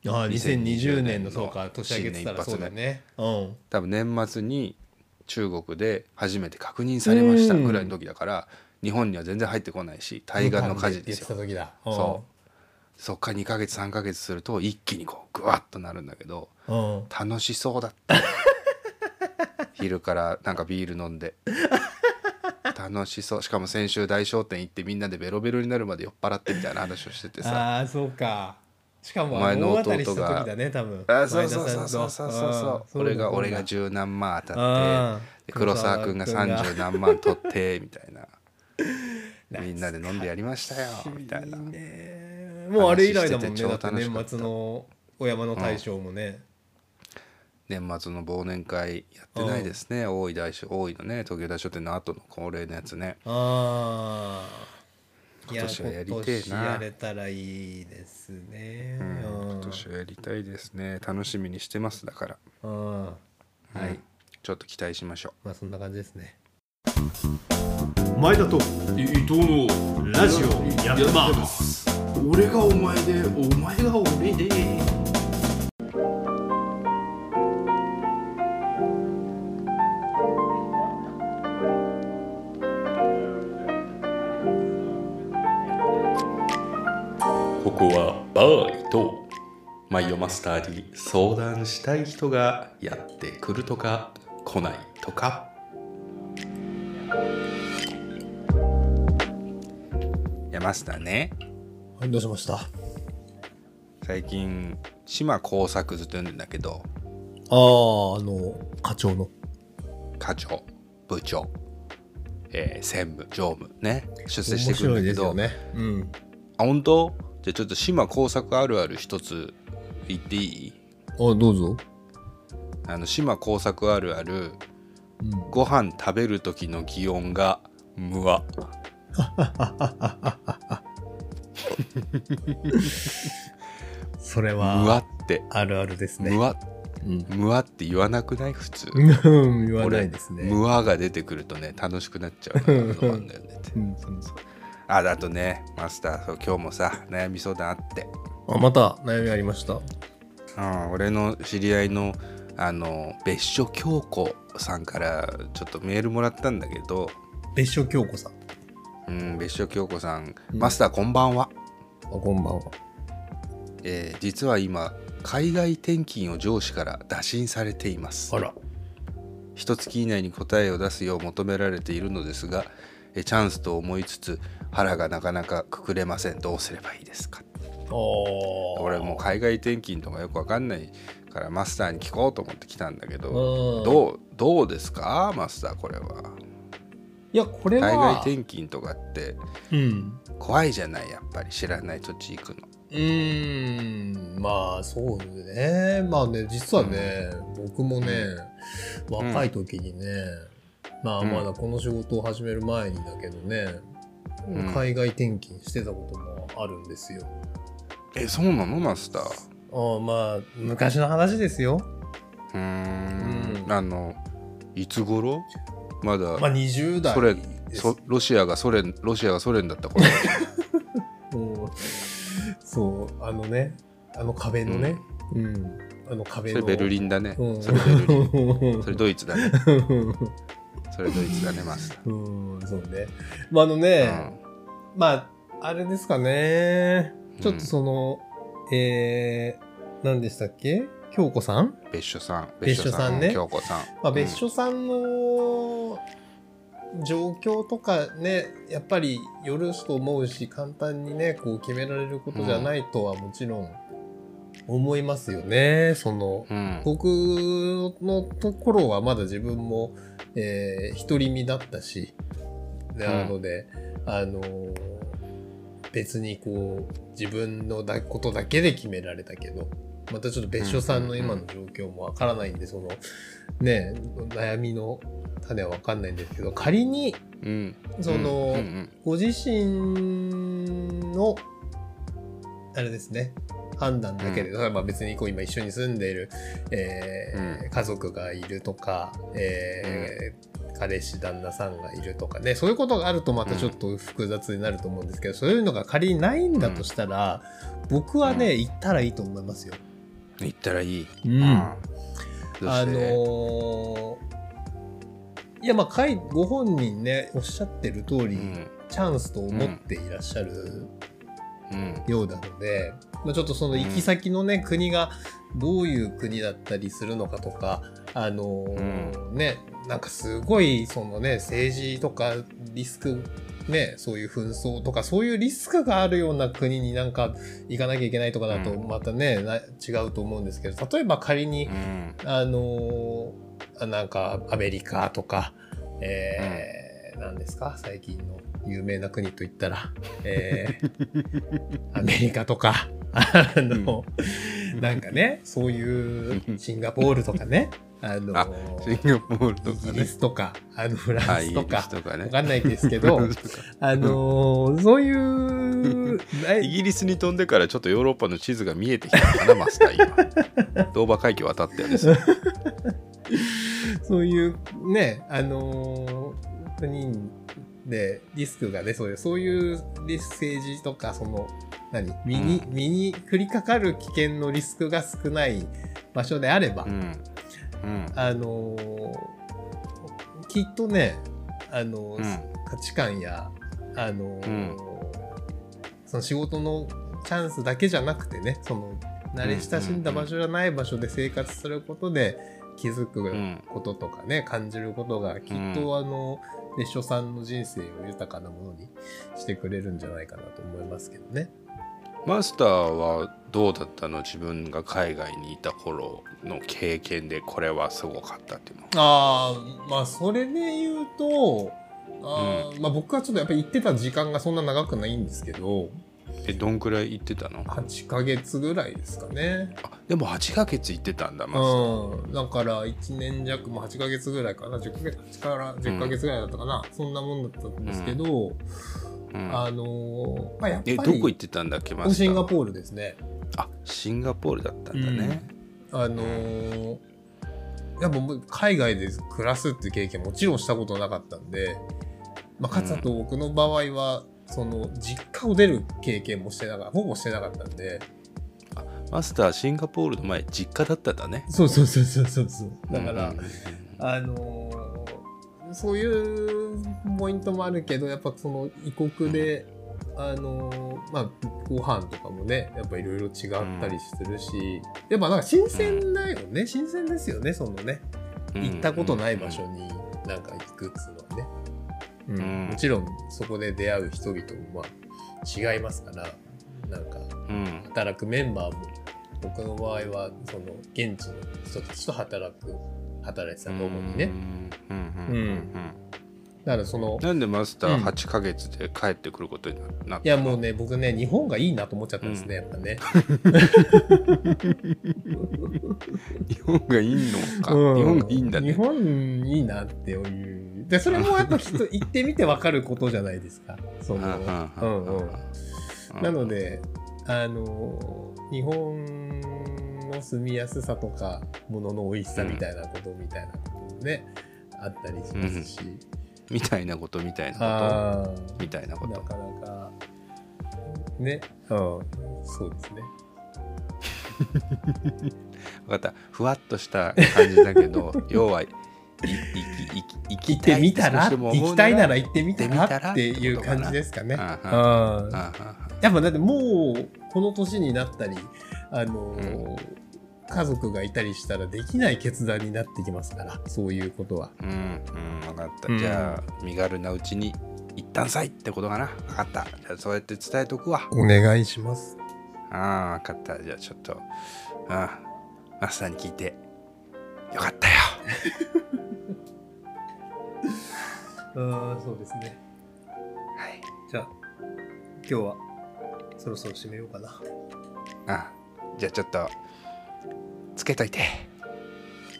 B: ああ2020年のそうか
A: の
B: 年明けてたらそうだ
A: 新
B: ね。うん。
A: 多分年末に中国で初めて確認されましたぐらいの時だから日本には全然入ってこないし対岸の火事ですよ
B: 言ってた時だ。
A: そう。そっから2ヶ月3ヶ月すると一気にこうグワッとなるんだけど
B: うんうん。
A: 楽しそうだった。昼からなんかビール飲んで 楽しそう。しかも先週大商店行ってみんなでベロベロになるまで酔っ払ってみたいな話をしててさ。
B: ああそうか。しかも
A: お前の弟が。
B: ね多分。
A: あそうそうそうそうそうそう。俺が俺が十何万当たってで黒沢君が三十何万取ってみたいな。みんなで飲んでやりましたよみたいな。
B: ね。もうあれ以来だもんね。年末のお山の大将もね、
A: 年末の忘年会やってないですね。大井大書大井のね東京大書店の後の恒例のやつね。
B: ああ
A: 今年はやりてえな。
B: 今年やれたらいいですね。
A: うん。
B: うん。
A: 今年はやりたいですね。楽しみにしてますだから。
B: うん。はい、
A: ちょっと期待しましょ
B: まあそんな感じですね。
C: 前田と
D: 伊藤の
C: ラジオやってます。
D: 俺がお前でお前が俺で
E: ここはバーイと。マイオマスターに相談したい人がやってくるとか来ないとか。
A: う山下ね。
B: はいどうしました？あ
A: 最近島耕作ずっと読んでんだけど。
B: ああの課長の。
A: 課長部長、えー専務常務ね。出世してくるんだけど、
B: いですよね。うん。
A: あ本当？じゃあちょっと島耕作あるある一つ言っていい？
B: あどうぞ。
A: あの島工作あるある
B: うん。
A: ご飯食べる時の擬音が「むわ。
B: それ」「
A: むわ
B: は」
A: って。
B: あるあるで「すね。
A: むわ」
B: うん。
A: むわって言わなくない？普通。
B: うん言わないですね。
A: むわが出てくるとね楽しくなっちゃうなのが あんだよねって。
B: うん
A: ああとねマスターそう今日もさ悩み相談あって。
B: あまた悩みありました？
A: うん、俺の知り合いのあの別所京子さんからちょっとメールもらったんだけど、
B: 別所京子さん。
A: うん、別所京子さん、
B: うん。
A: マスターこんばんは、
B: あこんばんは。
A: えー実は今海外転勤を上司から打診されています。
B: あら。
A: 一月以内に答えを出すよう求められているのですがえチャンスと思いつつ腹がなかなかくくれません。どうすればいいですか？
B: お
A: 俺もう海外転勤とかよくわかんないからマスターに聞こうと思って来たんだけど、
B: うん。
A: どうどうですか？マスターこれは。い
B: やこれ
A: 海外
B: は
A: 転勤とかって
B: うん。
A: 怖いじゃないやっぱり知らない土地行くの。
B: うーん。まあそうね。まあね実はね、僕もね若い時にね、まあ
A: うん。
B: まだこの仕事を始める前にだけどね、
A: うん
B: 海外転勤してたこともあるんですよ。
A: えそうなのマスター？
B: ああまあ昔の話ですよ。
A: うーん。
B: うん。
A: あのいつ頃？まだ、
B: まあ20代
A: ソ連そロシアがソ連ロシアがソ連だった頃。
B: うんそうあのねあの壁のね、うん。あの壁の。
A: それベルリンだね、
B: うん。
A: それベルリン。それドイツだね それドイツだねマスター
B: うんそうね。まああのね、まあ、あれですかね。ちょっとその、えー、何でしたっけ？京子さん？
A: 別所さん。
B: 別所さんね。
A: 京子さん、
B: まあ、別所さんの状況とかね、やっぱりよろしと思うし、簡単にね、こう決められることじゃないとはもちろん思いますよね。その、
A: うん。
B: 僕のところはまだ自分も、えー独り身だったし、でなので、あのー別にこう、自分のだことだけで決められたけど、またちょっと別所さんの今の状況もわからないんで、その、ね、悩みの種はわかんないんですけど、仮に、
A: うん。
B: その、
A: うんうん。
B: ご自身の、あれですね、判断だけで、まあ別にこう今一緒に住んでいる、えー
A: うん。
B: 家族がいるとか、えー彼氏旦那さんがいるとかね、そういうことがあるとまたちょっと複雑になると思うんですけど、そういうのが仮にないんだとしたら、僕はね、行ったらいいと思いますよ。
A: 行ったらいい、
B: うん。あのーいやまあご本人ねおっしゃってる通り、
A: うん。
B: チャンスと思っていらっしゃる
A: うん。
B: ようなので、まあ、ちょっとその行き先のね、国がどういう国だったりするのかとかあのーねなんかすごいそのね政治とかリスクねそういう紛争とかそういうリスクがあるような国になんか行かなきゃいけないとかだと
A: うん。
B: またね、な違うと思うんですけど例えば仮に、
A: うん。
B: あのーあなんかアメリカとか、えーなんですか？最近の有名な国といったら、えー アメリカとか、あの、なんかね、そういうシンガポールとかね、あの
A: あシンガポールと
B: イ
A: かね。
B: ギリスとか、あのフランスとか
A: ス、とかね。
B: わかんないですけど、あのーそういう、な
A: イギリスに飛んでからちょっとヨーロッパの地図が見えてきたのかな マスター今。ドーバー海峡渡ったよね
B: そういうね、あのー国でリスクがね、そういう、そういう政治とか、その、何？身に、
A: うん。
B: 身に降りかかる危険のリスクが少ない場所であれば、
A: うん。うん。
B: あのーきっとね、あのー
A: うん。
B: 価値観や、あのー
A: うん。
B: その仕事のチャンスだけじゃなくてね、その慣れ親しんだ場所じゃない場所で生活することで気づく
A: ん
B: こととかね、感じることがきっとあの、別所さんの人生を豊かなものにしてくれるんじゃないかなと思いますけどね。
A: マスターはどうだったの？自分が海外にいた頃の経験でこれはすごかったっていうの。
B: ああ、まあそれで言うと、あーまあ僕はちょっとやっぱり行ってた時間がそんな長くないんですけど、
A: えどんくらい行ってたの
B: ？8ヶ月ぐらいですかね。
A: あでも8ヶ月行ってたんだまず
B: うん、だから1年弱も8ヶ月ぐらいかな。10ヶ月8から10ヶ月ぐらいだったかな、そんなもんだったんですけど、
A: うん
B: あのーまあ、やっぱり
A: えどこ行ってたんだっけマスター
B: シンガポールですね。
A: あシンガポールだったんだね、
B: あのーやっぱ海外で暮らすって経験もちろんしたことなかったんで、まあ、かつあと僕の場合は、その実家を出る経験もしてなかったほぼしてなかったんで。
A: マスターシンガポールの前実家だったんだね。
B: そうそうそうそうそう。そうだから、
A: うん。
B: あのーそういうポイントもあるけどやっぱその異国で、あのーまあご飯とかもねやっぱいろいろ違ったりするし、やっぱなんか新鮮だよね、新鮮ですよねそのね。行ったことない場所になんか行くっつうのはね、うん。
A: うん。
B: もちろんそこで出会う人々もまあ違いますからなんか
A: うん。
B: 働くメンバーも僕の場合はその現地の人たちと働く働いてたの主にね、
A: うんうんうんうん
B: だからその
A: なんでマスター
B: うん。
A: 8ヶ月で帰ってくることになった
B: いやもうね僕ね日本がいいなと思っちゃったんですね、やっぱね、
A: 日本がいいのか、
B: うん。
A: 日本がいいんだね。
B: 日本いいなっていう。でそれもやっぱきっと行ってみて分かることじゃないですか。そのうんうん。なのであの日本の住みやすさとか物の美味しさみたいなことみたいなこともね、あったりしますし、
A: みたいなことみたいなこ
B: あ
A: とみたいなこと。
B: あなかなかね。うん。そうですね。
A: 分かった。ふわっとした感じだけど 要はいいいいき
B: 行ってみたら？行きたいなら行ってみた
A: ら？
B: らっていう感じですかね。
A: あ
B: うん。
A: ああ
B: やっぱだってもうこの年になったりあのー家族がいたりしたらできない決断になってきますからそういうことは。
A: うんうん分かった、
B: うん。
A: じゃあ身軽なうちに一旦さいってことかな。分かった。じゃあそうやって伝えとくわ。
B: お願いします。
A: ああ分かった。じゃあちょっとあマスターに聞いて。よかったよ。
B: うんそうですね。
A: はい。
B: じゃあ今日はそろそろ締めようかな。
A: あじゃあちょっとつけといて。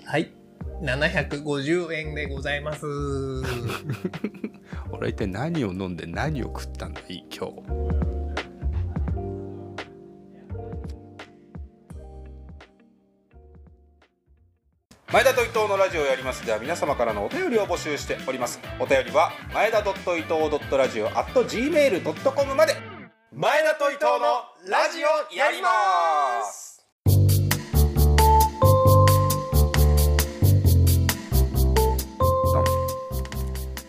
B: はい。750円でございます。
A: 俺は一体何を飲んで何を食ったんだいい今日。前田と伊藤のラジオをやります。では皆様からのお便りを募集しております。お便りは前田伊藤ラジオ at gmail.com まで。前田と伊藤のラジオやります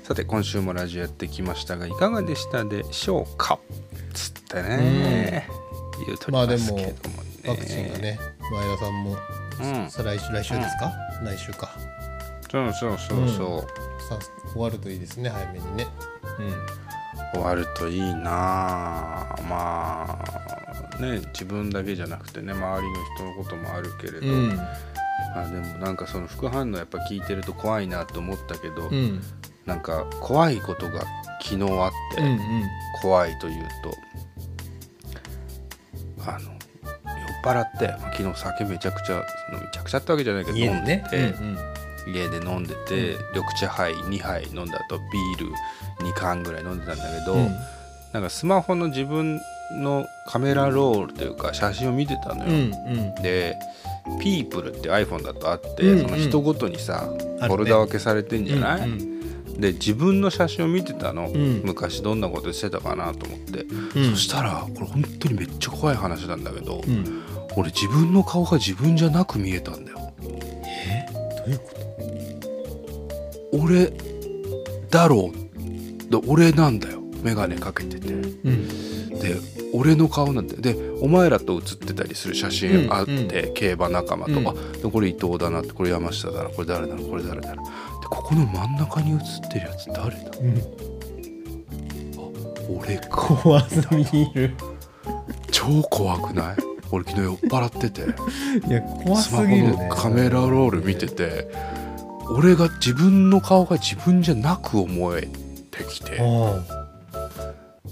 A: さて今週もラジオやってきましたがいかがでしたでしょうか？つってね。言うとりますけどもね、
B: ワクチンがね、前田さんも、
A: うん。
B: さ来週来週ですか、来週か。
A: そうそうそうそう、
B: さ終わるといいですね早めにね。
A: 終わるといいな。あまあね自分だけじゃなくてね周りの人のこともあるけれど、
B: うん。
A: あでもなんかその副反応やっぱ聞いてると怖いなと思ったけど、
B: うん。
A: なんか怖いことが昨日あって、
B: うんうん。
A: 怖いというとあの酔っ払って、まあ昨日酒めちゃくちゃめちゃくちゃってわけじゃないけど飲んで
B: 家でね。
A: て、
B: うん
A: 家で飲んでて、緑茶杯2杯飲んだ後ビール2缶ぐらい飲んでたんだけど、
B: うん。
A: なんかスマホの自分のカメラロールというか写真を見てたの
B: うん
A: よ、
B: うん。
A: で「ピープルって iPhone だとあって、
B: うんうん
A: その人ごとにさ、フォルダ分けされてんじゃない、
B: うん
A: で自分の写真を見てたの、
B: ん。
A: 昔どんなことしてたかなと思って、
B: うん。
A: そしたらこれ本当にめっちゃ怖い話なんだけど、
B: うん。
A: 俺自分の顔が自分じゃなく見えたんだよ。
B: え？どういうこと？
A: 俺だろう。で俺なんだよ。眼鏡かけてて。
B: うん。
A: で俺の顔なんてでお前らと写ってたりする写真あって、
B: うん
A: 競馬仲間と、
B: うん。
A: これ伊藤だなってこれ山下だなこれ誰だなこれ誰だなでここの真ん中に写ってるやつ誰だ？俺か。
B: 怖すぎる。
A: 超怖くない？俺昨日酔っ払ってて。
B: いや、怖す
A: スマホ
B: ぎるね。
A: のカメラロール見てて俺が自分の顔が自分じゃなく思えてきて。
B: あ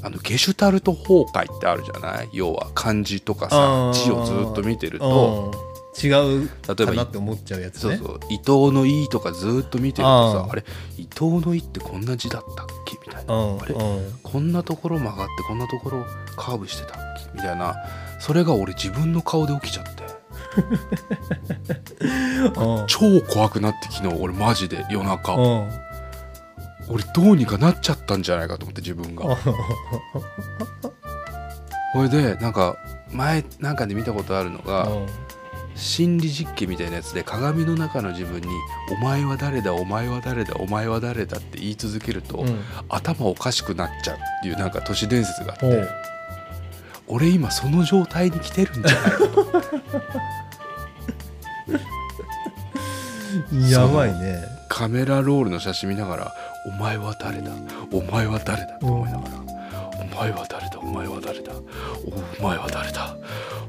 A: あ。のゲシュタルト崩壊ってあるじゃない？要は漢字とかさ字をずっと見てる
B: あ。
A: と
B: 違う
A: 例えば
B: かなって思っちゃうやつね。
A: そうそう伊藤の「い」とかずーっと見てるとさ
B: あ
A: れ伊藤の「い」ってこんな字だったっけ？みたいな、
B: うん
A: あれ
B: うん。
A: こんなところ曲がってこんなところカーブしてたっけ？みたいな。それが俺自分の顔で起きちゃって。
B: うん。
A: 超怖くなって昨日俺マジで夜中、
B: うん。
A: 俺どうにかなっちゃったんじゃないかと思って自分が。これでなんか前なんかで見たことあるのが、心理実験みたいなやつで鏡の中の自分に「お前は誰だお前は誰だお前は誰だ」って言い続けると、
B: うん。
A: 頭おかしくなっちゃうっていうなんか都市伝説があって、
B: う。ん
A: 俺今その状態に来てるんじゃないかと
B: やばいね。
A: カメラロールの写真見ながら「お前は誰だ？お前は誰だ」って思いながら「お前は誰だ？お前は誰だ？おお前は誰だ？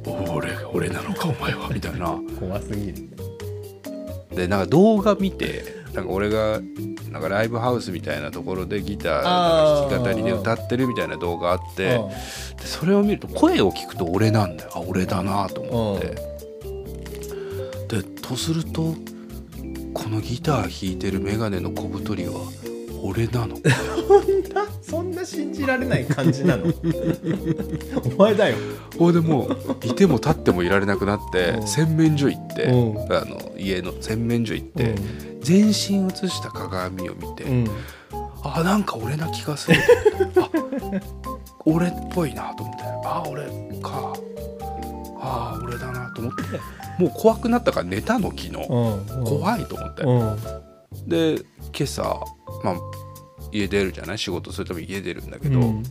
A: お俺俺なのか？お前は」みたいな。
B: 怖すぎる。
A: でなんか動画見てなんか俺がなんかライブハウスみたいなところでギター弾き語りで歌ってるみたいな動画あってでそれを見ると声を聞くと俺なんだよ。あ俺だなと思って。でとするとこのギター弾いてるメガネの小太りは俺なのか
B: そんな信じられない感じなの？お前だよ。
A: これでもういても立ってもいられなくなって
B: うん。
A: 洗面所行って
B: うん。
A: あの家の洗面所行って
B: うん。
A: 全身映した鏡を見て、
B: うん。
A: あなんか俺な気がする。あ俺っぽいなと思ってあ俺か。あ俺だなと思ってもう怖くなったから寝たの昨日、
B: うん。
A: 怖いと思って、
B: うん
A: で今朝、まあ、家出るじゃない？仕事するために家出るんだけど、
B: うん。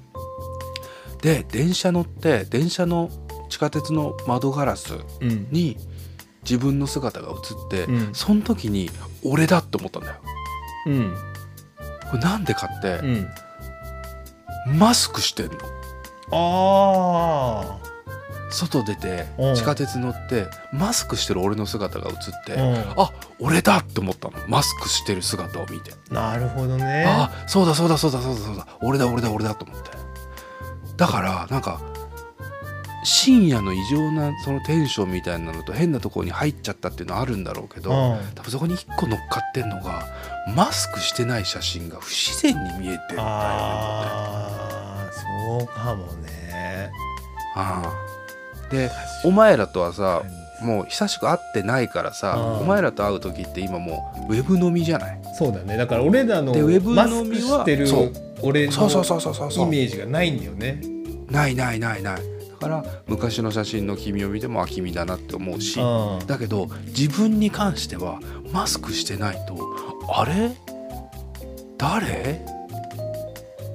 A: で電車乗って電車の地下鉄の窓ガラス
B: うん。
A: に自分の姿が映って、
B: うん。
A: その時に俺だって思ったんだよ。
B: うん。
A: これなんでかって
B: う、ん。
A: マスクしてんの。
B: あ
A: 外出て
B: うん。
A: 地下鉄乗ってマスクしてる俺の姿が映って、
B: うん。
A: あ俺だって思ったの。マスクしてる姿を見て、
B: あなるほどね。
A: あそうだそうだそうだそうだそうだ。俺だ俺だ俺だと思って。だからなんか深夜の異常なそのテンションみたいなのと変なところに入っちゃったっていうのはあるんだろうけど、
B: うん。
A: 多分そこに一個乗っかってんのがマスクしてない写真が不自然に見えてるんだよね
B: ああそうかもね。
A: ああでお前らとはさもう久しく会ってないからさ
B: うん
A: お前らと会う時って今もうウェブ飲みじゃない？
B: そうだね。だから俺らの
A: でウェブ
B: マス
A: のみは
B: クしてる
A: そう。
B: 俺の
A: そうそうそうそうそう。そう
B: イメージがないんだよね。
A: ないないないない。だから昔の写真の君を見てもあ君だなって思うし
B: うん
A: だけど自分に関してはマスクしてないとあれ？誰？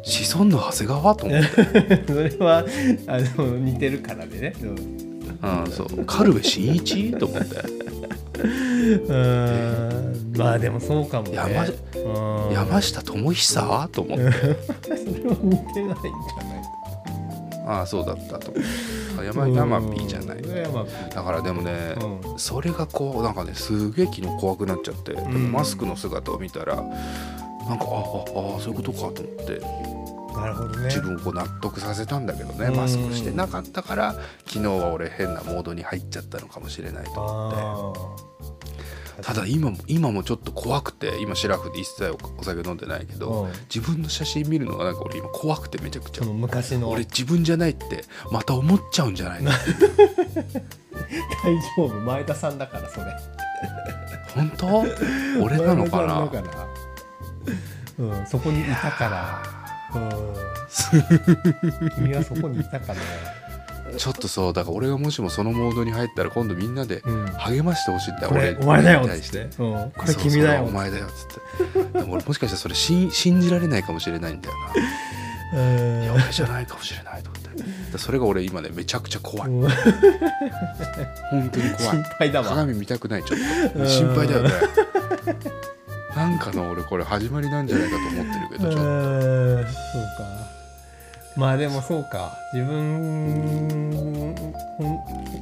A: 子孫の長谷川と思って、
B: それはあの似てるからでね。うん。
A: うん、そう。軽部真一と思って。
B: うん。まあでもそうかもね。
A: 山
B: うん。
A: 山下智久と思って。
B: それは似てないんじゃない？
A: ああそうだったと。山山 P じゃない。だからでもね、
B: うん。
A: それがこうなんかねすげえ昨日怖くなっちゃって、マスクの姿を見たらなんかああああそういうことかと思って
B: なるほどね。
A: 自分をこう納得させたんだけどね、
B: うん。
A: マスクして。なかったから昨日は俺変なモードに入っちゃったのかもしれないと思って。
B: あ
A: ただ今も今もちょっと怖くて今シラフで一切おお酒飲んでないけど、
B: うん。
A: 自分の写真見るのがなんか俺今怖くてめちゃくちゃ。
B: その昔の。
A: 俺自分じゃないってまた思っちゃうんじゃないの？
B: 大丈夫。前田さんだからそれ。
A: 本当？俺なのかな？
B: うんそこにいたから。うん君はそこにいたから
A: ちょっとそうだから俺がもしもそのモードに入ったら今度みんなで
B: うん。
A: 励ましてほしいんだよ、
B: これ
A: 俺
B: お前だよっ
A: に対し
B: つって。て、うん、これ君だよ
A: お前だよっつって。でも俺もしかしたらそれ信信じられないかもしれないんだよ
B: うん。
A: ないや俺じゃないかもしれないと思って。それが俺今ねめちゃくちゃ怖い。
B: うん。
A: 本当に怖
B: 心
A: い
B: 配だわ。
A: 鏡見たくないちょっ
B: うん。
A: と心配だよねなんかの俺これ始まりなんじゃないかと思ってるけどちょっと。
B: うんそうか。まあでもそうか自分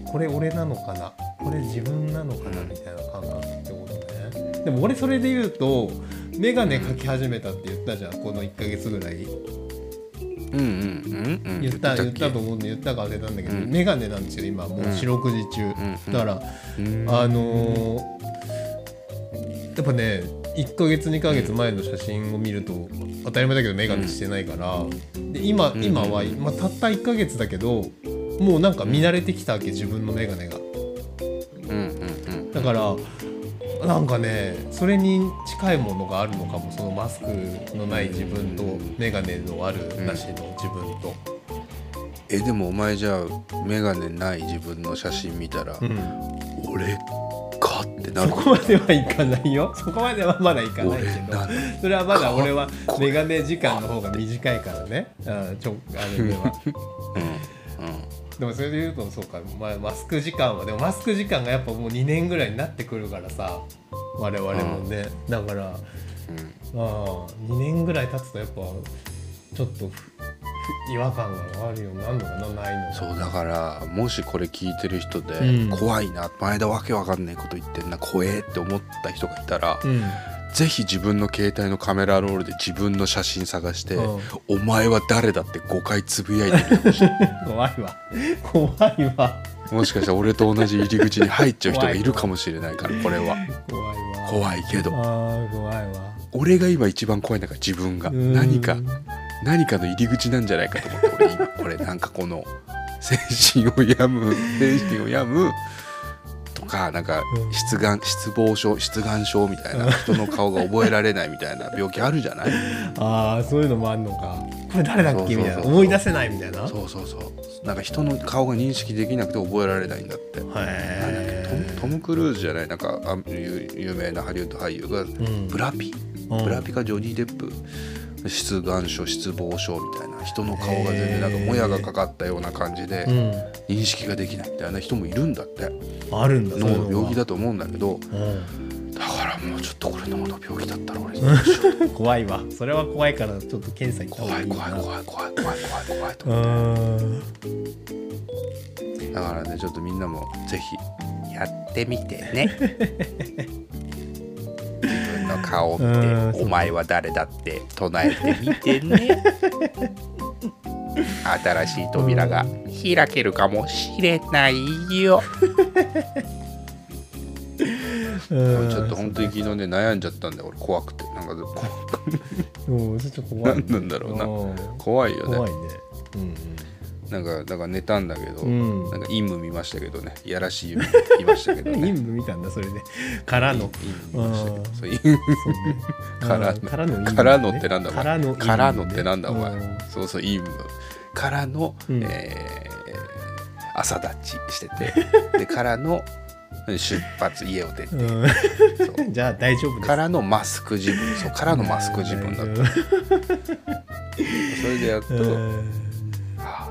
B: これ俺なのかな。これ自分なのかなみたいな感覚ってことね。でも俺それで言うと眼鏡描き始めたって言ったじゃんこの1ヶ月ぐらい。
A: うんうんうんうん。
B: 言った言っ
A: け
B: たと思うんで言ったか忘れたんだけど、
A: うん。
B: メガネなんですよ今。もう四六時中、
A: ん
B: だから、
A: うん
B: あのーやっぱね1ヶ月2ヶ月前の写真を見ると当たり前だけどメガネしてないから、で今
A: ん。
B: 今は、まあ、たった1ヶ月だけどもうなんか見慣れてきたわけ自分のメガネが。だからなんかねそれに近いものがあるのかも。そのマスクのない自分とメガネのあるなしの自分と、
A: えでもお前じゃあ眼鏡ない自分の写真見たら、
B: うん。
A: 俺
B: そこまではいかないよ。そこまではまだいかない
A: 俺
B: けどそれはまだ俺は
A: かっこいい
B: メガネ時間の方が短いからね。うんちょあれでは。
A: うんうん。
B: でもそれで言うとそうか、まあ、マスク時間は。でもマスク時間がやっぱもう2年ぐらいになってくるからさ。我々もね、だからああ2年ぐらい経つとやっぱちょっと違和感があるよ。うになるのかなないの
A: そうだからもしこれ聞いてる人で、
B: うん。
A: 怖いな前田わけわかんないこと言ってんな怖えって思った人がいたら、
B: うん。
A: ぜひ自分の携帯のカメラロールで自分の写真探して「
B: うん。
A: お前は誰だ?」って5回つぶやいてみてほしい。
B: 怖いわ。怖いわ。
A: もしかしたら俺と同じ入り口に入っちゃう人がいるかもしれないからこれは。
B: 怖いわ。
A: 怖いけど。
B: あー怖いわ。
A: 俺が今一番怖いんだから自分が。
B: うん。
A: 何か何かの入り口なんじゃないかと思って俺今これなんかこの精神を病む精神を病むとかなんか
B: うん。
A: 失眼失望症失眼症みたいな人の顔が覚えられないみたいな病気あるじゃない？
B: ああそういうのもあんのか。これ誰だっけ？みたいな。思い出せないみたいな。
A: そうそうそう。なんか人の顔が認識できなくて覚えられないんだって。トムトム・クルーズじゃない？なんかあ有有名なハリウッド俳優が
B: ん。
A: ブラピ、
B: うん。
A: ブラピかジョニー・デップ失眼症失望症みたいな人の顔が全然なんかもやがかかったような感じで
B: うん。
A: 認識ができないみたいな人もいるんだって。
B: あるんだ
A: 脳の病気
B: だ、
A: だと思うんだけど
B: うん。
A: だからもうちょっとこれ脳の病気だったら俺
B: 怖いわ。それは怖いからちょっと検査行った方
A: 怖い
B: がいいな
A: 怖い怖い怖い怖い怖い怖いと
B: うーん。
A: だからねちょっとみんなもぜひやってみてね 自分の顔を見
B: うん
A: て「お前は誰だ?」って唱えてみてね。新しい扉が開けるかもしれないよ。
B: うん。
A: ちょっと本当に昨日ね悩んじゃったんだよ。俺怖くて。なんかこ
B: うんちょっと怖い
A: 何なんだろうな。
B: うん。
A: 怖いよね。
B: 怖いね
A: なんかだから寝たんだけど、
B: うん。
A: なんか陰夢見ましたけどね。いやらしい夢見ましたけど
B: うん
A: ね。
B: 陰夢見たんだそれで。からの。
A: 陰夢見ましたから
B: うん。から の。陰夢
A: からのってなんだ
B: からの陰夢ね。
A: からのってなんだお前。
B: うん。
A: そうそういいからの、
B: うん。
A: えー朝立ちしてて。でからの出発家を出て。
B: うん。じゃあ大丈夫です。
A: からのマスク自分。そうからのマスク自分だった。それでやっと、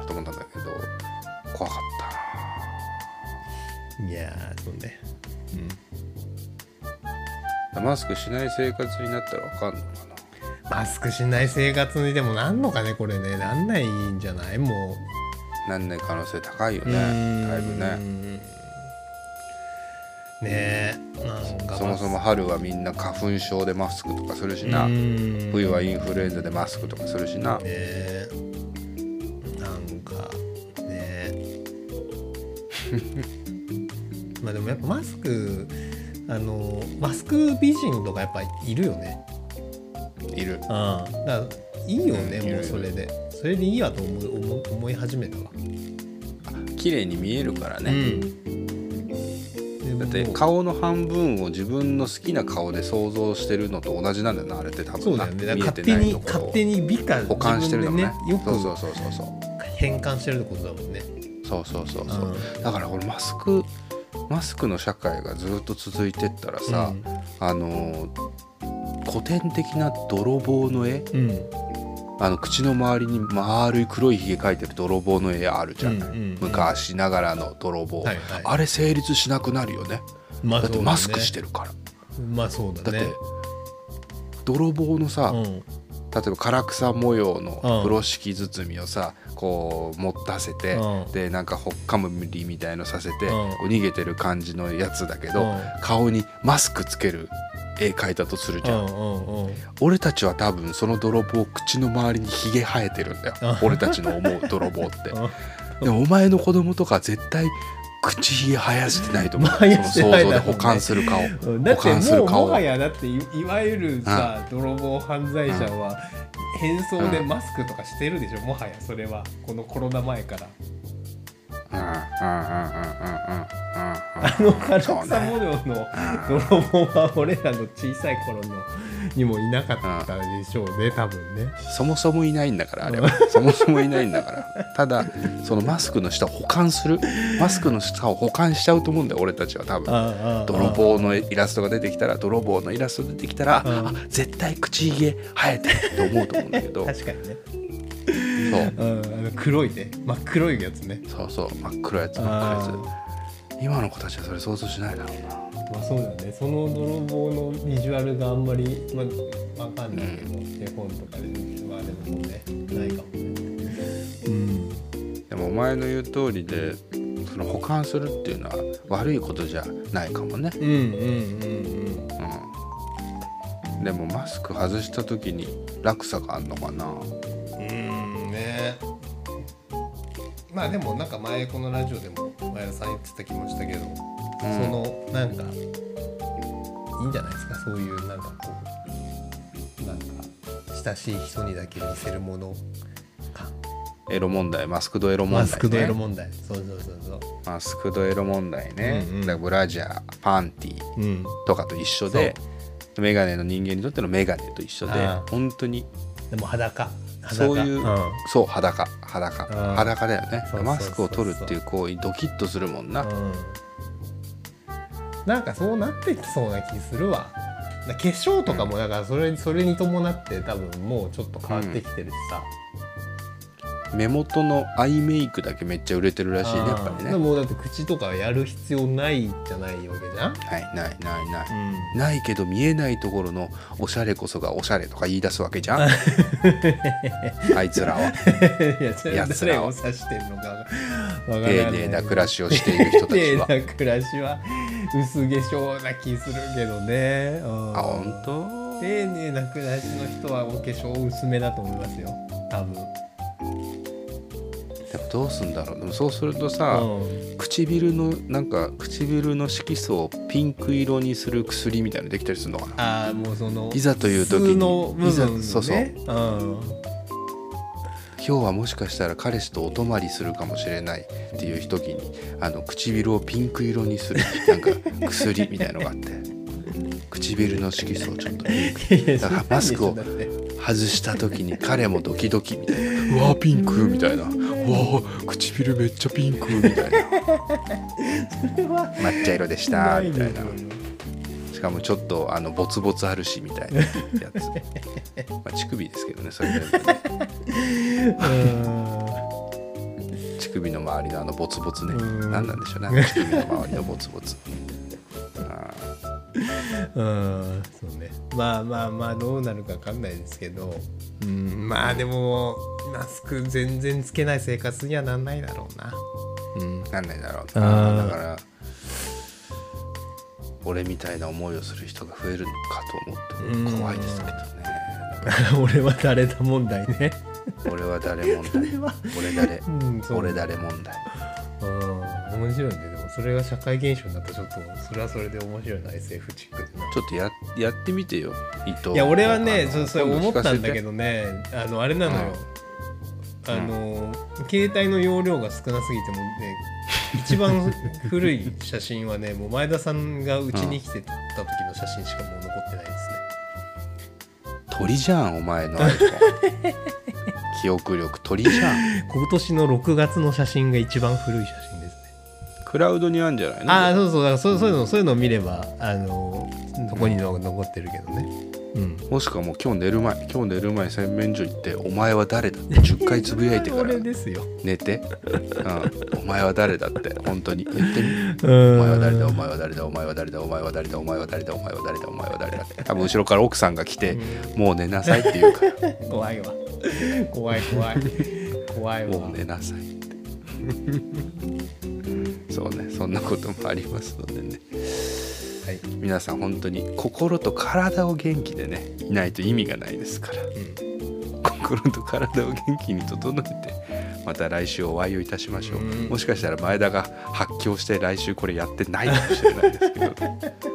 A: と思ったんだけど怖かった
B: いやーそうね。
A: なマスクしない生活になったらわかんのかな。
B: マスクしない生活にでもなんのかねこれね。なんないんじゃない？もう。
A: なんない可能性高いよ
B: う
A: ね
B: ん。
A: だいぶね。
B: ねえなんか
A: そもそも春はみんな花粉症でマスクとかするしな。
B: うん。
A: 冬はインフルエンザでマスクとかするしな。
B: ね まあでもやっぱマスクあのマスク美人とかやっぱいるよね。
A: いる。
B: ああだからいいよね、
A: うん
B: もうそれで。それでいいやと思う思う思い始めたわ、
A: 綺麗に見えるからね、
B: うん、
A: だって顔の半分を自分の好きな顔で想像してるのと同じなんだよなあれって多
B: そうだよね。だから
A: 見えて
B: 勝手に
A: ないところを。
B: 勝手に美化
A: 保管してるのね。
B: ねよく
A: そうそうそうそうそう。
B: 変換してるってことだもんね
A: そうそうそうそう、
B: う
A: だからこれマスクマスクの社会がずっと続いてったらさ、あの古典的な泥棒の絵？
B: うん。うん
A: あの口の周りに丸い黒いひげ描いてる泥棒の絵あるじゃない、
B: うんうんうん。
A: 昔ながらの泥棒、
B: はいはい。
A: あれ成立しなくなるよね。
B: まあ
A: だってマスクして
B: る
A: るから。
B: まあそうだね。
A: だって泥棒のさ、
B: うん
A: 例えば唐草模様の
B: うん。
A: 風呂敷包みをさこう持たせて、
B: うん。
A: でなんかほっかむりみたいのさせて、
B: うん。
A: こう逃げてる感じのやつだけど、
B: うん。
A: 顔にマスクつける絵描いたとするじゃん、
B: うんうんうん。
A: 俺たちは多分その泥棒口の周りにヒゲ生えてるんだよ。
B: あ
A: 俺たちの思う泥棒って。
B: あ
A: でもお前の子供とか絶対口生やしてないと思う。その想像で保管する顔。
B: うんだって
A: 保管する
B: ももはやだっていいわゆるさ、泥棒犯罪者は変装でマスクとかしてるでしょ、もはやそれは。このコロナ前から。
A: うんうんうんうんうんうんうん。
B: あの唐草模様の泥棒は俺らの小さい頃のにもいなかったでしょうね多分ね。
A: そもそもいないんだからあれは。そもそもいないんだから。ただそのマスクの下を保管する。マスクの下を保管しちゃうと思うんだよ俺たちは多分。
B: あ
A: 泥棒のイラストが出てきたら泥棒のイラスト出てきたら
B: うん。
A: あ絶対口ひげ生えてると思うと思うんだけど。
B: 確かにね。
A: そう。
B: うんあの黒いね。真っ黒いやつね。
A: そうそう真っ黒いやつ真っ
B: あ
A: 黒いやつ。今の子たちはそれ想像しないだろうな
B: まあそうだね。その泥棒のビジュアルがあんまり、まあ、わかんないけど、絵本とかでまあでもねないかもね。うん。
A: でもお前の言う通りでその保管するっていうのは悪いことじゃないかもね、
B: うんうんうん
A: うん、でもマスク外した時に落差があんのかな。
B: うんうんね。まあでもなんか前このラジオでも前田さん言ってた気もしたけど、そのなんかいいんじゃないですか？そういうなんかこうなんか親しい人にだけ見せるものか。
A: エロ問題マスクドエロ問題、ね、
B: マスクドエロ問題。そうそうそうそう。
A: マスクドエロ問題ね、
B: うんうん。
A: だからブラジャーパンティー
B: うん。
A: とかと一緒でメガネの人間にとってのメガネと一緒で本当に
B: でも裸。裸。
A: そういう、
B: ん。
A: そう裸。裸。裸だよね。マスクを取るっていう行為ドキッとするもんな、
B: うんなんかそうなってきそうな気するわ。だ化粧とかもだからそれそれに伴って多分もうちょっと変わってきてるしさ、
A: 目元のアイメイクだけめっちゃ売れてるらしいねやっぱりね。
B: でもだって口とかやる必要ないじゃないわけじゃん、
A: はいないないない、
B: うん。
A: ないけど見えないところのおしゃれこそがおしゃれとか言い出すわけじゃん。あいつらは。
B: いや
A: つら
B: を指してんのか
A: 丁寧な暮らしをしている人たちは。
B: 丁寧な暮らしは薄化粧な気するけどね、うん。
A: あ本当？
B: 丁寧な暮らしの人はお化粧薄めだと思いますよ。多分
A: でもどうすんだろう。でもそうするとさ、
B: うん。
A: 唇のなんか唇の色素をピンク色にする薬みたいなのできたりするのかな。
B: ああもうその
A: いざという時に。
B: の部分、ね、
A: いざそうそう。
B: うん
A: 今日はもしかしたら彼氏とお泊まりするかもしれないっていう時にあの唇をピンク色にするなんか薬みたいのがあって。唇の色素をちょっとピンクだからマスクを外した時に彼もドキドキみたいな「うわーピンク」みたいな「うわー唇めっちゃピンク」みたいな「抹茶色でした」みたいな。しかもちょっとあのボツボツあるしみたいなやつ。まあ乳首ですけどねそれでもね乳首の周りのあのボツボツね。
B: うん。
A: 何なんでしょうね乳首の周りのボツボツ。あ
B: うんそうね。まあまあまあどうなるかわかんないですけどうんまあでもマスク全然つけない生活にはなんないだろうな。うん。
A: ーなんないだろう
B: あ
A: な
B: ー。
A: だから俺みたいな思いをする人が増えるのかと思って怖いですけどね。
B: 俺は誰だ問題ね。
A: 俺は誰問題。俺誰。
B: うんそう。
A: 俺誰問題。
B: うん面白いねそれが社会現象になっちょっとそれはそれで面白いな SF チックでな
A: ちょっとややってみてよ伊藤。
B: いや俺はねそそれ思ったんだけ
A: ど
B: どねあのあれなのよ、あの携帯の容量が少なすぎてもね一番古い写真はね もう前田さんがうちに来てた時の写真しかもう残ってないですね。
A: 鳥じゃんお前の 記憶力鳥じゃん。
B: 今年の6月の写真が一番古い写真
A: クラウドにあるんじゃないの？
B: ああそうそうだからそうそういうのそういうのを見ればあのそこにの残ってるけどね。うん。
A: もしくはもう今日寝る前今日寝る前洗面所行って「お前は誰だ?」って 10回つぶやいてから
B: 俺ですよ。
A: 寝て、うん、お前は誰だって本当に。言ってみ。
B: お
A: お前は誰だお前は誰だお前は誰だお前は誰だお前は誰だお前は誰だお前は誰だって。多分後ろから奥さんが来て「もう寝なさい」って言うから。
B: 怖いわ。怖い怖い。怖いわ。
A: もう寝なさいってそうねそんなこともありますのでね。
B: はい。
A: 皆さん本当に心と体を元気でねいないと意味がないですから、心と体を元気に整えてまた来週お会いをいたしましょう、
B: うん。
A: もしかしたら前田が発狂して来週これやってないかもしれないですけど。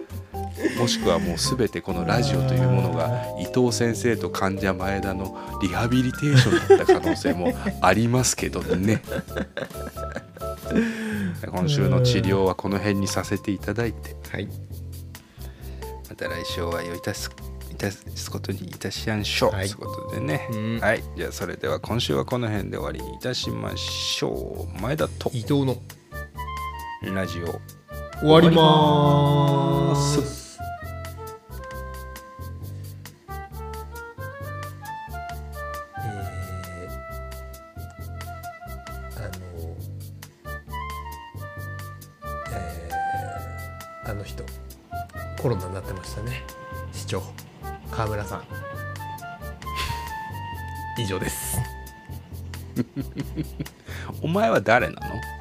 A: もしくはもう全てこのラジオというものが伊藤先生と患者前田のリハビリテーションだった可能性もありますけどね今週の治療はこの辺にさせていただいて。
B: はい。
A: また来週お会いをいたすいたすことにいたしましょう、
B: はい。
A: ということでね、
B: うん。
A: はい。じゃあそれでは今週はこの辺で終わりにいたしましょう。前田と。
B: 伊藤の。
A: ラジオ。
B: 終わりまーすコロナになってましたね。市長川村さん。以上です。
A: お前は誰なの？